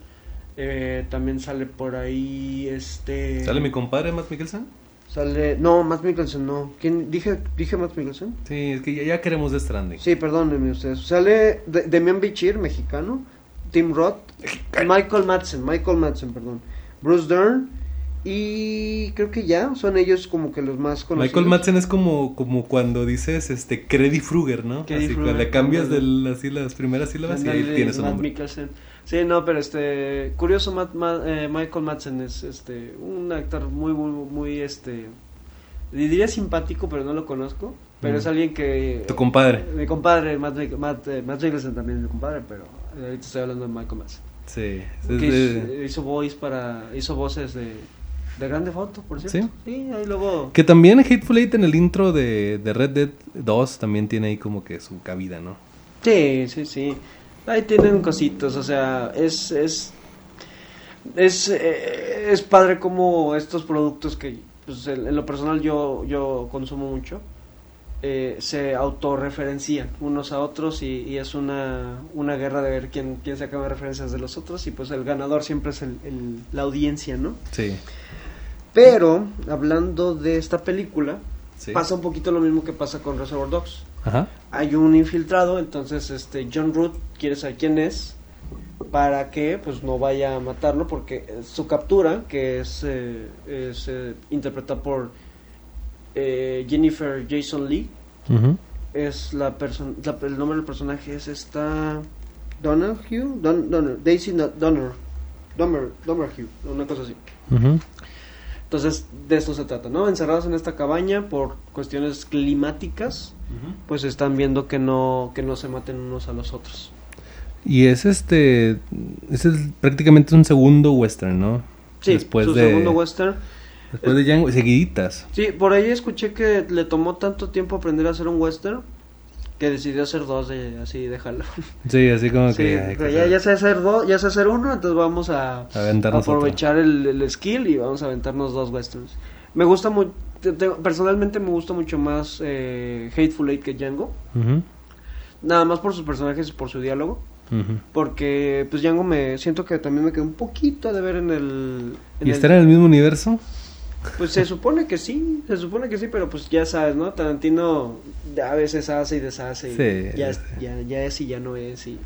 eh, también sale por ahí este ¿Sale mi compadre Matt Mikkelsen? sale no Matt Mikkelsen no quién dije dije Matt Mikkelsen Sí, es que ya, ya queremos de Stranding. sí perdónenme ustedes sale de, Demian Bichir mexicano Tim Roth Michael Madsen Michael Madsen perdón Bruce Dern y creo que ya son ellos como que los más conocidos Michael Madsen es como, como cuando dices este Freddy Fruger, ¿no? Freddy así, le cambias de las primeras sílabas y ahí tienes Matt nombre. Mikkelsen. Sí, no, pero este curioso Matt- Ma- eh, Michael Madsen es este un actor muy muy muy este diría simpático, pero no lo conozco, pero Mm. es alguien que Tu compadre. Mi compadre Matt, Matt, eh, Matt también es mi compadre, pero ahorita estoy hablando de Michael Madsen. Sí. que hizo, hizo voice para, hizo voces de, de Grande Foto, por cierto. Sí. ahí luego... Que también Hateful Eight en el intro de, de Red Dead 2 también tiene ahí como que su cabida, ¿no? Sí, sí, sí. Ahí tienen cositas, o sea, es es es, eh, es padre como estos productos que pues, en, en lo personal yo yo consumo mucho eh, se autorreferencian unos a otros y, y es una, una guerra de ver quién, quién saca más referencias de los otros y pues el ganador siempre es el- el- la audiencia, ¿no? Sí. Pero hablando de esta película sí. pasa un poquito lo mismo que pasa con Reservoir Dogs Ajá. hay un infiltrado, entonces este John Root quiere saber quién es para que pues no vaya a matarlo porque eh, su captura que es, eh, es eh, interpretada por eh, Jennifer Jason Lee es la persona el nombre del personaje es esta Donahue Don, Donner, Daisy No- Donner Donner Donnerhue, una cosa así entonces de esto se trata no encerrados en esta cabaña por cuestiones climáticas pues están viendo que no que no se maten unos a los otros. Y es este. Es prácticamente un segundo western, ¿no? Sí, Después su de. segundo western. Después de Django, seguiditas. Sí, por ahí escuché que le tomó tanto tiempo aprender a hacer un western que decidió hacer dos de así déjalo. Sí, así como Sí, que. ya, ya sé hacer dos, ya sé hacer uno, entonces vamos a Aventarnos aprovechar el, el skill y vamos a aventarnos dos westerns. Me gusta mucho, personalmente me gusta mucho más eh, Hateful Eight que Django, nada más por sus personajes y por su diálogo. Porque pues Django me siento que también me quedó un poquito de ver en el... en ¿Y el- estar en el mismo universo? Pues se supone que sí, se supone que sí, pero pues ya sabes, ¿no? Tarantino a veces hace y deshace. y Sí, ya, es, ya, ya es y ya no es. Y,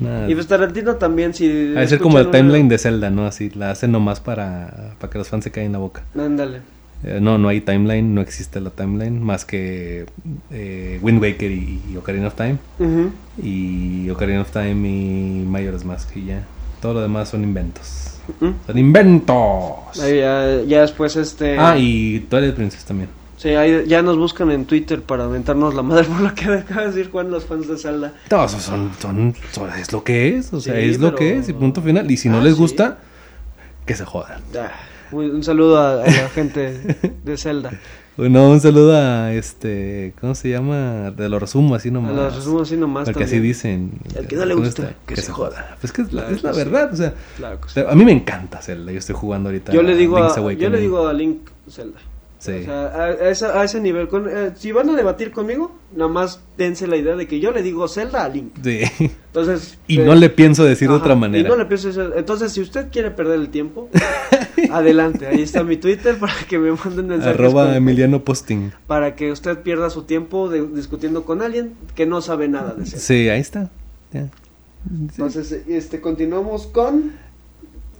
Nada. y pues Tarantino también, si... Ha de ser como el una- timeline de Zelda, ¿no? Así, la hacen nomás para, para que los fans se caigan la boca. Ándale. Eh, no, no hay timeline, no existe la timeline, más que eh, Wind Waker y, y Ocarina of Time. Y Ocarina of Time y Majora's Mask y ya. Todo lo demás son inventos. ¡Son inventos! Ahí ya, ya después este... Ah, y Twilight Princess también. Sí, ahí ya nos buscan en Twitter para aventarnos la madre <laughs> por lo que acaba de decir Juan, los fans de Zelda. Todos son, son, son- es lo que es, o sea, Sí, es lo que es y punto final. Y si no Ah, les sí. gusta, que se jodan. Ah, un saludo a, a la gente de Zelda. <laughs> No, un saludo a este, ¿cómo se llama? Te lo resumo así nomás. los resumo así nomás Porque así también. dicen. Al que no le ¿cómo gusta, está? que que, se se joda. joda. Pues que es la, Claro es la sí. verdad, o sea, Claro que sí. a mí me encanta Zelda. Yo estoy jugando ahorita. Yo le digo a, yo le digo a Link Zelda. Sí. O sea, a, a esa- a ese nivel. con- eh, si van a debatir conmigo, nada más dense la idea de que yo le digo Zelda a Link. Sí. Entonces. <laughs> Y eh, no le pienso decir de otra y manera. no le pienso decir- Entonces, si usted quiere perder el tiempo, <laughs> adelante. Ahí está mi Twitter para que me manden mensajes. Arroba con- Emiliano Posting. Para que usted pierda su tiempo de- discutiendo con alguien que no sabe nada de Zelda. Sí, ahí está. Entonces, este, continuamos con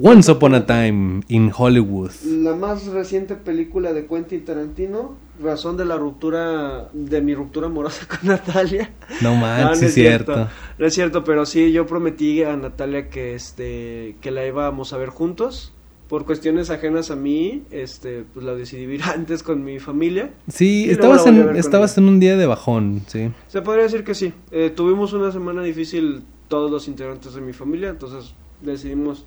Once Upon a Time in Hollywood. la más reciente película de Quentin Tarantino, razón de la ruptura, de mi ruptura amorosa <laughs> con Natalia. No No, manches, no es cierto. No es cierto, pero sí, yo prometí a Natalia que, este, que la íbamos a ver juntos. Por cuestiones ajenas a mí, este, pues la decidí ir <laughs> antes con mi familia. Sí, estabas, en, estabas en un día de bajón, sí. Se podría decir que sí. Eh, tuvimos una semana difícil todos los integrantes de mi familia, entonces decidimos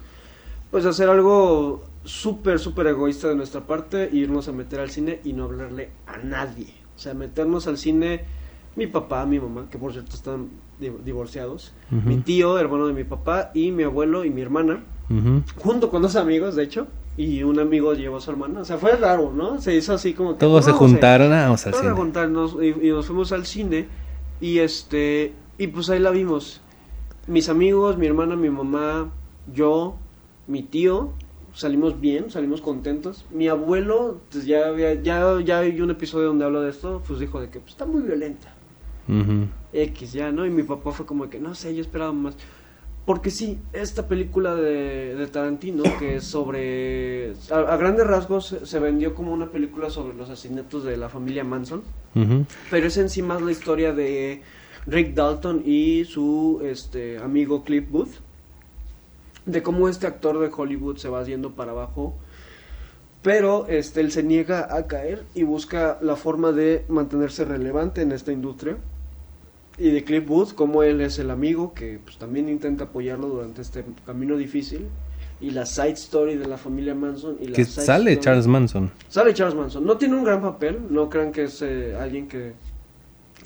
pues hacer algo súper, súper egoísta de nuestra parte, e irnos a meter al cine y no hablarle a nadie. O sea, meternos al cine, mi papá, mi mamá, que por cierto están di- divorciados, mi tío, hermano de mi papá, y mi abuelo y mi hermana, Junto con dos amigos, de hecho, y un amigo llevó a su hermana. O sea, fue raro, ¿no? Se hizo así como que... Todos se "Vamos a ir". juntaron, ah, vamos al a cine. juntarnos y, y nos fuimos al cine y este y pues ahí la vimos. Mis amigos, mi hermana, mi mamá, yo, mi tío, salimos bien, salimos contentos. Mi abuelo, pues ya había, ya ya hay un episodio donde hablo de esto, pues dijo de que pues, está muy violenta. X ya, ¿no? Y mi papá fue como que, no sé, yo esperaba más. Porque sí, esta película de, de Tarantino, que es sobre... A, a grandes rasgos se- vendió como una película sobre los asesinatos de la familia Manson. Pero es en sí más la historia de Rick Dalton y su este amigo Cliff Booth. De cómo este actor de Hollywood se va yendo para abajo. Pero este él se niega a caer y busca la forma de mantenerse relevante en esta industria. Y de Cliff Booth, como él es el amigo que pues, también intenta apoyarlo durante este camino difícil. Y la side story de la familia Manson. Y la Que sale story- Charles Manson. Sale Charles Manson. No tiene un gran papel, no crean que es eh, alguien que,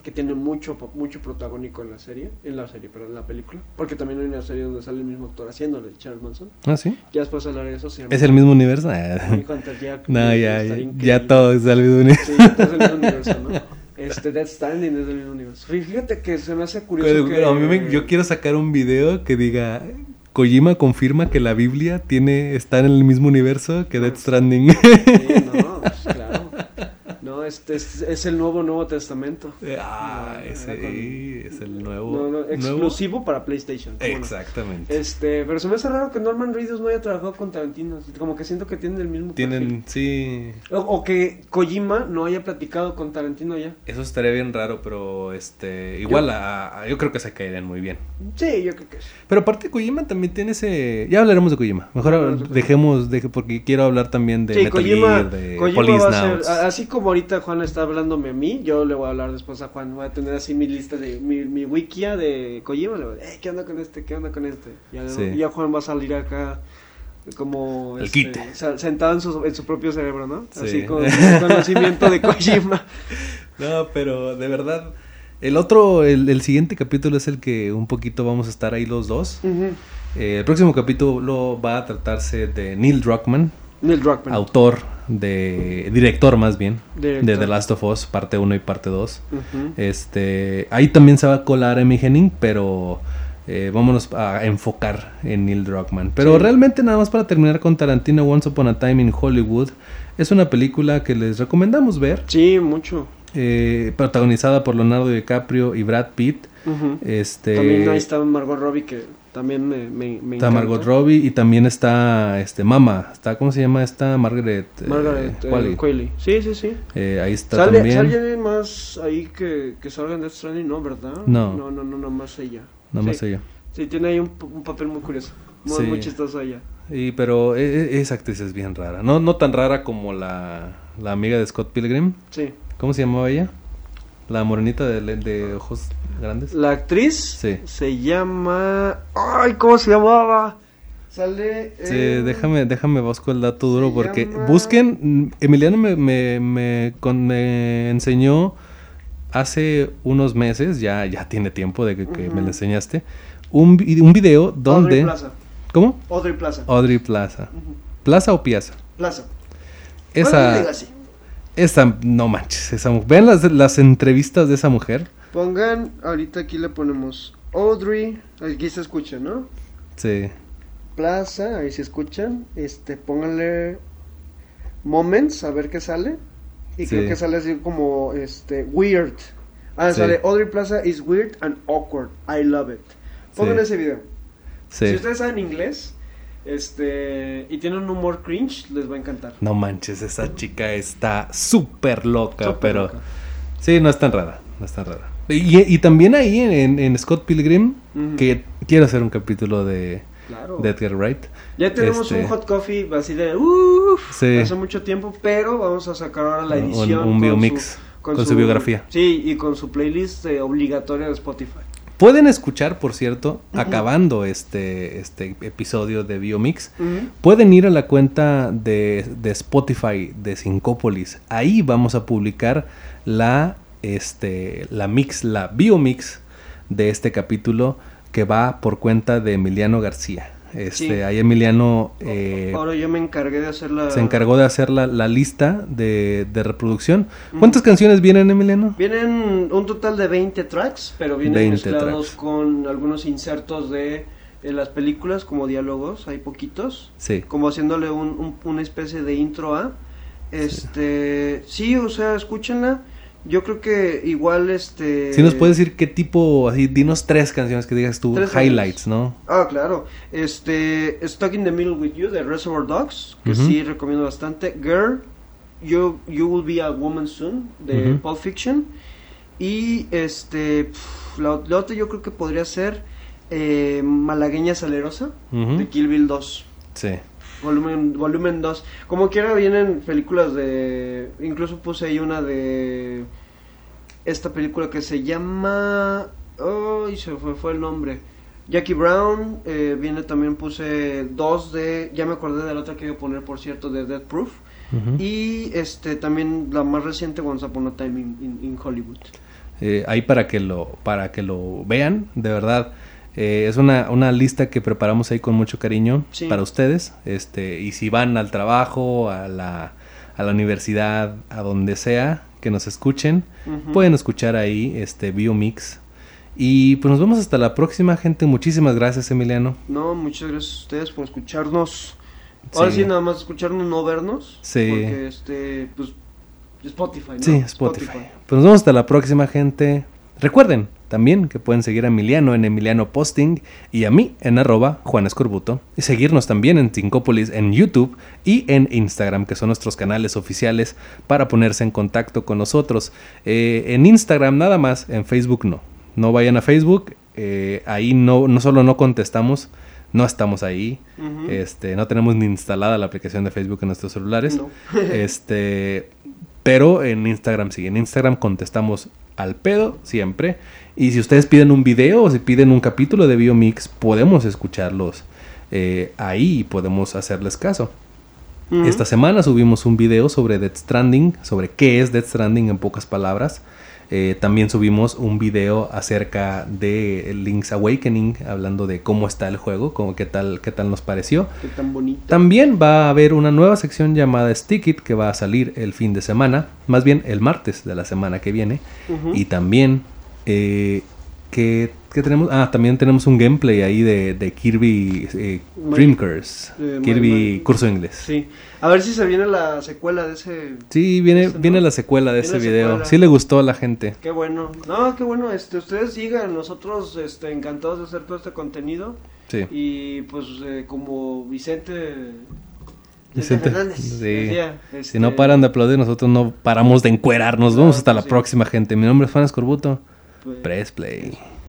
que tiene mucho mucho protagónico en la serie, en la serie, pero en la película. Porque también hay una serie donde sale el mismo actor haciéndole Charles Manson. Ah, sí. Ya después hablaré de eso. ¿Es el mismo universo? <laughs> No, ya, ya, ya todo es el mismo universo. Sí, ya todo es el mismo universo, ¿no? <laughs> Este, Death Standing es del mismo universo. Fíjate que se me hace curioso Pero, que... a mí me- yo quiero sacar un video que diga Kojima confirma que la Biblia tiene está en el mismo universo que Death Stranding. Sí, no, <laughs> pues, este es, es el nuevo Nuevo Testamento. ah, No, ese con- es el nuevo. No, no, nuevo- exclusivo para PlayStation. Exactamente. Este, pero se me hace raro que Norman Reedus no haya trabajado con Tarantino. Como que siento que tienen el mismo Tienen, sí. O, o que Kojima no haya platicado con Tarantino ya. Eso estaría bien raro, pero este. Igual a- a- yo creo que se caerían muy bien. Sí, yo creo que sí. Pero aparte Kojima también tiene ese... Ya hablaremos de Kojima. Mejor dejemos, de, porque quiero hablar también de Sí, Metal Kojima, Gear, de Kojima Police va a ser, así como ahorita Juan está hablándome a mí, yo le voy a hablar después a Juan, voy a tener así mi lista de, mi, mi wikia de Kojima, le voy a decir, "Eh, ¿qué onda con este? ¿Qué onda con este? Ya, Sí. ya Juan va a salir acá como El este, sentado en su, en su propio cerebro, ¿no? Sí. Así con <laughs> conocimiento de Kojima. <laughs> No, pero de verdad... El otro, el, el siguiente capítulo es el que un poquito vamos a estar ahí los dos. Eh, el próximo capítulo va a tratarse de Neil Druckmann, Neil Druckmann. autor de... Director más bien, Director. de The Last of Us, parte 1 y parte 2. Ujú. Este, ahí también se va a colar Amy Henning, pero eh, vámonos a enfocar en Neil Druckmann. Pero Sí. realmente nada más para terminar con Tarantino Once Upon a Time in Hollywood, es una película que les recomendamos ver, Sí, mucho. eh, protagonizada por Leonardo DiCaprio y Brad Pitt. Este, También ahí está Margot Robbie que también me, me, me está. Margot Robbie y también está este Mama, está ¿cómo se llama esta? Margaret eh, Margaret eh, Qualley. Qualley. Sí, sí, sí. Eh, ahí está ¿Sale, también. ¿Sale alguien más ahí que, que salga en Death Stranding? No, ¿verdad? No. No, no, no, nomás ella. Nada más sí. ella. Sí, tiene ahí un, un papel muy curioso. Muy, Sí. muy chistoso ella. Y, pero e- e- esa actriz es bien rara. No, no tan rara como la, la amiga de Scott Pilgrim. Sí. ¿Cómo se llamaba ella? La morenita de, de ojos grandes. La actriz Sí. se llama... ¡Ay, cómo se llamaba! Sale... Sí, déjame, déjame busco el dato duro se porque llama- busquen. Emiliano me, me, me, con- me enseñó hace unos meses, ya, ya tiene tiempo de que, que me lo enseñaste, un, un video Audrey donde... Plaza. ¿Cómo? Audrey Plaza. Audrey Plaza. ¿Plaza o Piazza? Plaza. Esa, así. Esa, no manches, esa mujer. Vean las, las entrevistas de esa mujer. Pongan, ahorita aquí le ponemos Audrey, aquí se escucha, ¿no? Sí. Plaza, ahí se escuchan, este, pónganle Moments, a ver qué sale. Y Sí. creo que sale así como, este, Weird. Ah, Sí. sale Audrey Plaza is weird and awkward, I love it. Pongan Sí. ese video. Si ustedes saben inglés, este, y tienen un humor cringe, les va a encantar. No manches, esa chica está súper loca, pero... loca. Sí, no es tan rara, no es tan rara. Y, y también ahí en, en- Scott Pilgrim, que quiero hacer un capítulo de, Claro. de Edgar Wright. Ya tenemos Este- un hot coffee así de uff, Sí. hace mucho tiempo, pero vamos a sacar ahora la Un- edición. un con biomix, su- con su biografía. Sí, y con su playlist eh, obligatoria de Spotify. Pueden escuchar, por cierto, acabando este, este episodio de Biomix, pueden ir a la cuenta de, de Spotify de Syncópolis. Ahí vamos a publicar la, este, la mix, la biomix de este capítulo que va por cuenta de Emiliano García. Este, Sí. Ahí Emiliano eh, Ahora yo me encargué de hacer la... se encargó de hacer la, la lista de, de reproducción. ¿Cuántas canciones vienen, Emiliano? Vienen un total de 20 tracks, pero vienen 20 mezclados tracks. con algunos insertos de, de las películas, como diálogos, hay poquitos. Sí. como haciéndole un, un- una especie de intro a. Este, sí. o sea, escúchenla. Yo creo que igual este Si nos puedes decir qué tipo, así, dinos tres canciones que digas tú, highlights, ¿no? Ah, claro. Este, Stuck in the Middle with You de Reservoir Dogs, que sí recomiendo bastante. Girl, You You Will Be a Woman Soon de Ujú. Pulp Fiction. Y este, la, la otra yo creo que podría ser eh, Malagueña Salerosa de Kill Bill 2. Sí. Volumen, volumen 2. Como quiera vienen películas de... Incluso puse ahí una de... Esta película que se llama... Ay, se fue, fue el nombre. Jackie Brown, eh, viene también puse dos de, ya me acordé de la otra que iba a poner, por cierto, de Death Proof. Ujú. Y este también la más reciente, Once Upon a Time in, in- in Hollywood. Eh, ahí para que lo para que lo vean de verdad eh, es una, una lista que preparamos ahí con mucho cariño Sí. para ustedes este y si van al trabajo a la, a la universidad a donde sea que nos escuchen pueden escuchar ahí este Biomix y pues nos vemos hasta la próxima gente muchísimas gracias Emiliano No, muchas gracias a ustedes por escucharnos. Ahora Sí. sí, nada más escucharnos, no vernos. Sí. Porque este, pues, Spotify, ¿no? Sí, Spotify. Pues nos vemos hasta la próxima, gente. Recuerden también que pueden seguir a Emiliano en Emiliano Posting y a mí en arroba Juan Escorbuto. Y seguirnos también en Tincópolis en YouTube y en Instagram, que son nuestros canales oficiales para ponerse en contacto con nosotros. Eh, en Instagram nada más, en Facebook no. No vayan a Facebook, eh, ahí no, no solo no contestamos, no estamos ahí. Este, no tenemos ni instalada la aplicación de Facebook en nuestros celulares. No. <laughs> este, pero en Instagram sí, en Instagram contestamos al pedo siempre. Y si ustedes piden un video o si piden un capítulo de Biomix, podemos escucharlos eh, ahí y podemos hacerles caso. Esta semana subimos un video sobre Death Stranding, sobre qué es Death Stranding en pocas palabras. Eh, también subimos un video acerca de Link's Awakening, hablando de cómo está el juego, cómo, qué, tal, qué tal nos pareció. Qué tan bonito. También va a haber una nueva sección llamada Stick It que va a salir el fin de semana, más bien el martes de la semana que viene. Y también, eh, ¿qué, qué tenemos? Ah, también tenemos un gameplay ahí de, de Kirby eh, Dream Curse. eh, Kirby curso inglés. Sí. A ver si se viene la secuela de ese. Sí, viene, Ese, ¿no? viene la secuela de ese video. secuela. Sí le gustó a la gente. Qué bueno. No, qué bueno. Este, ustedes sigan. Nosotros este, encantados de hacer todo este contenido. Sí. Y pues, eh, como Vicente. Vicente, sí. decía, Si este, no paran de aplaudir, nosotros no paramos de encuerarnos. Vamos hasta la próxima, gente. Mi nombre es Juan Escorbuto. Press play.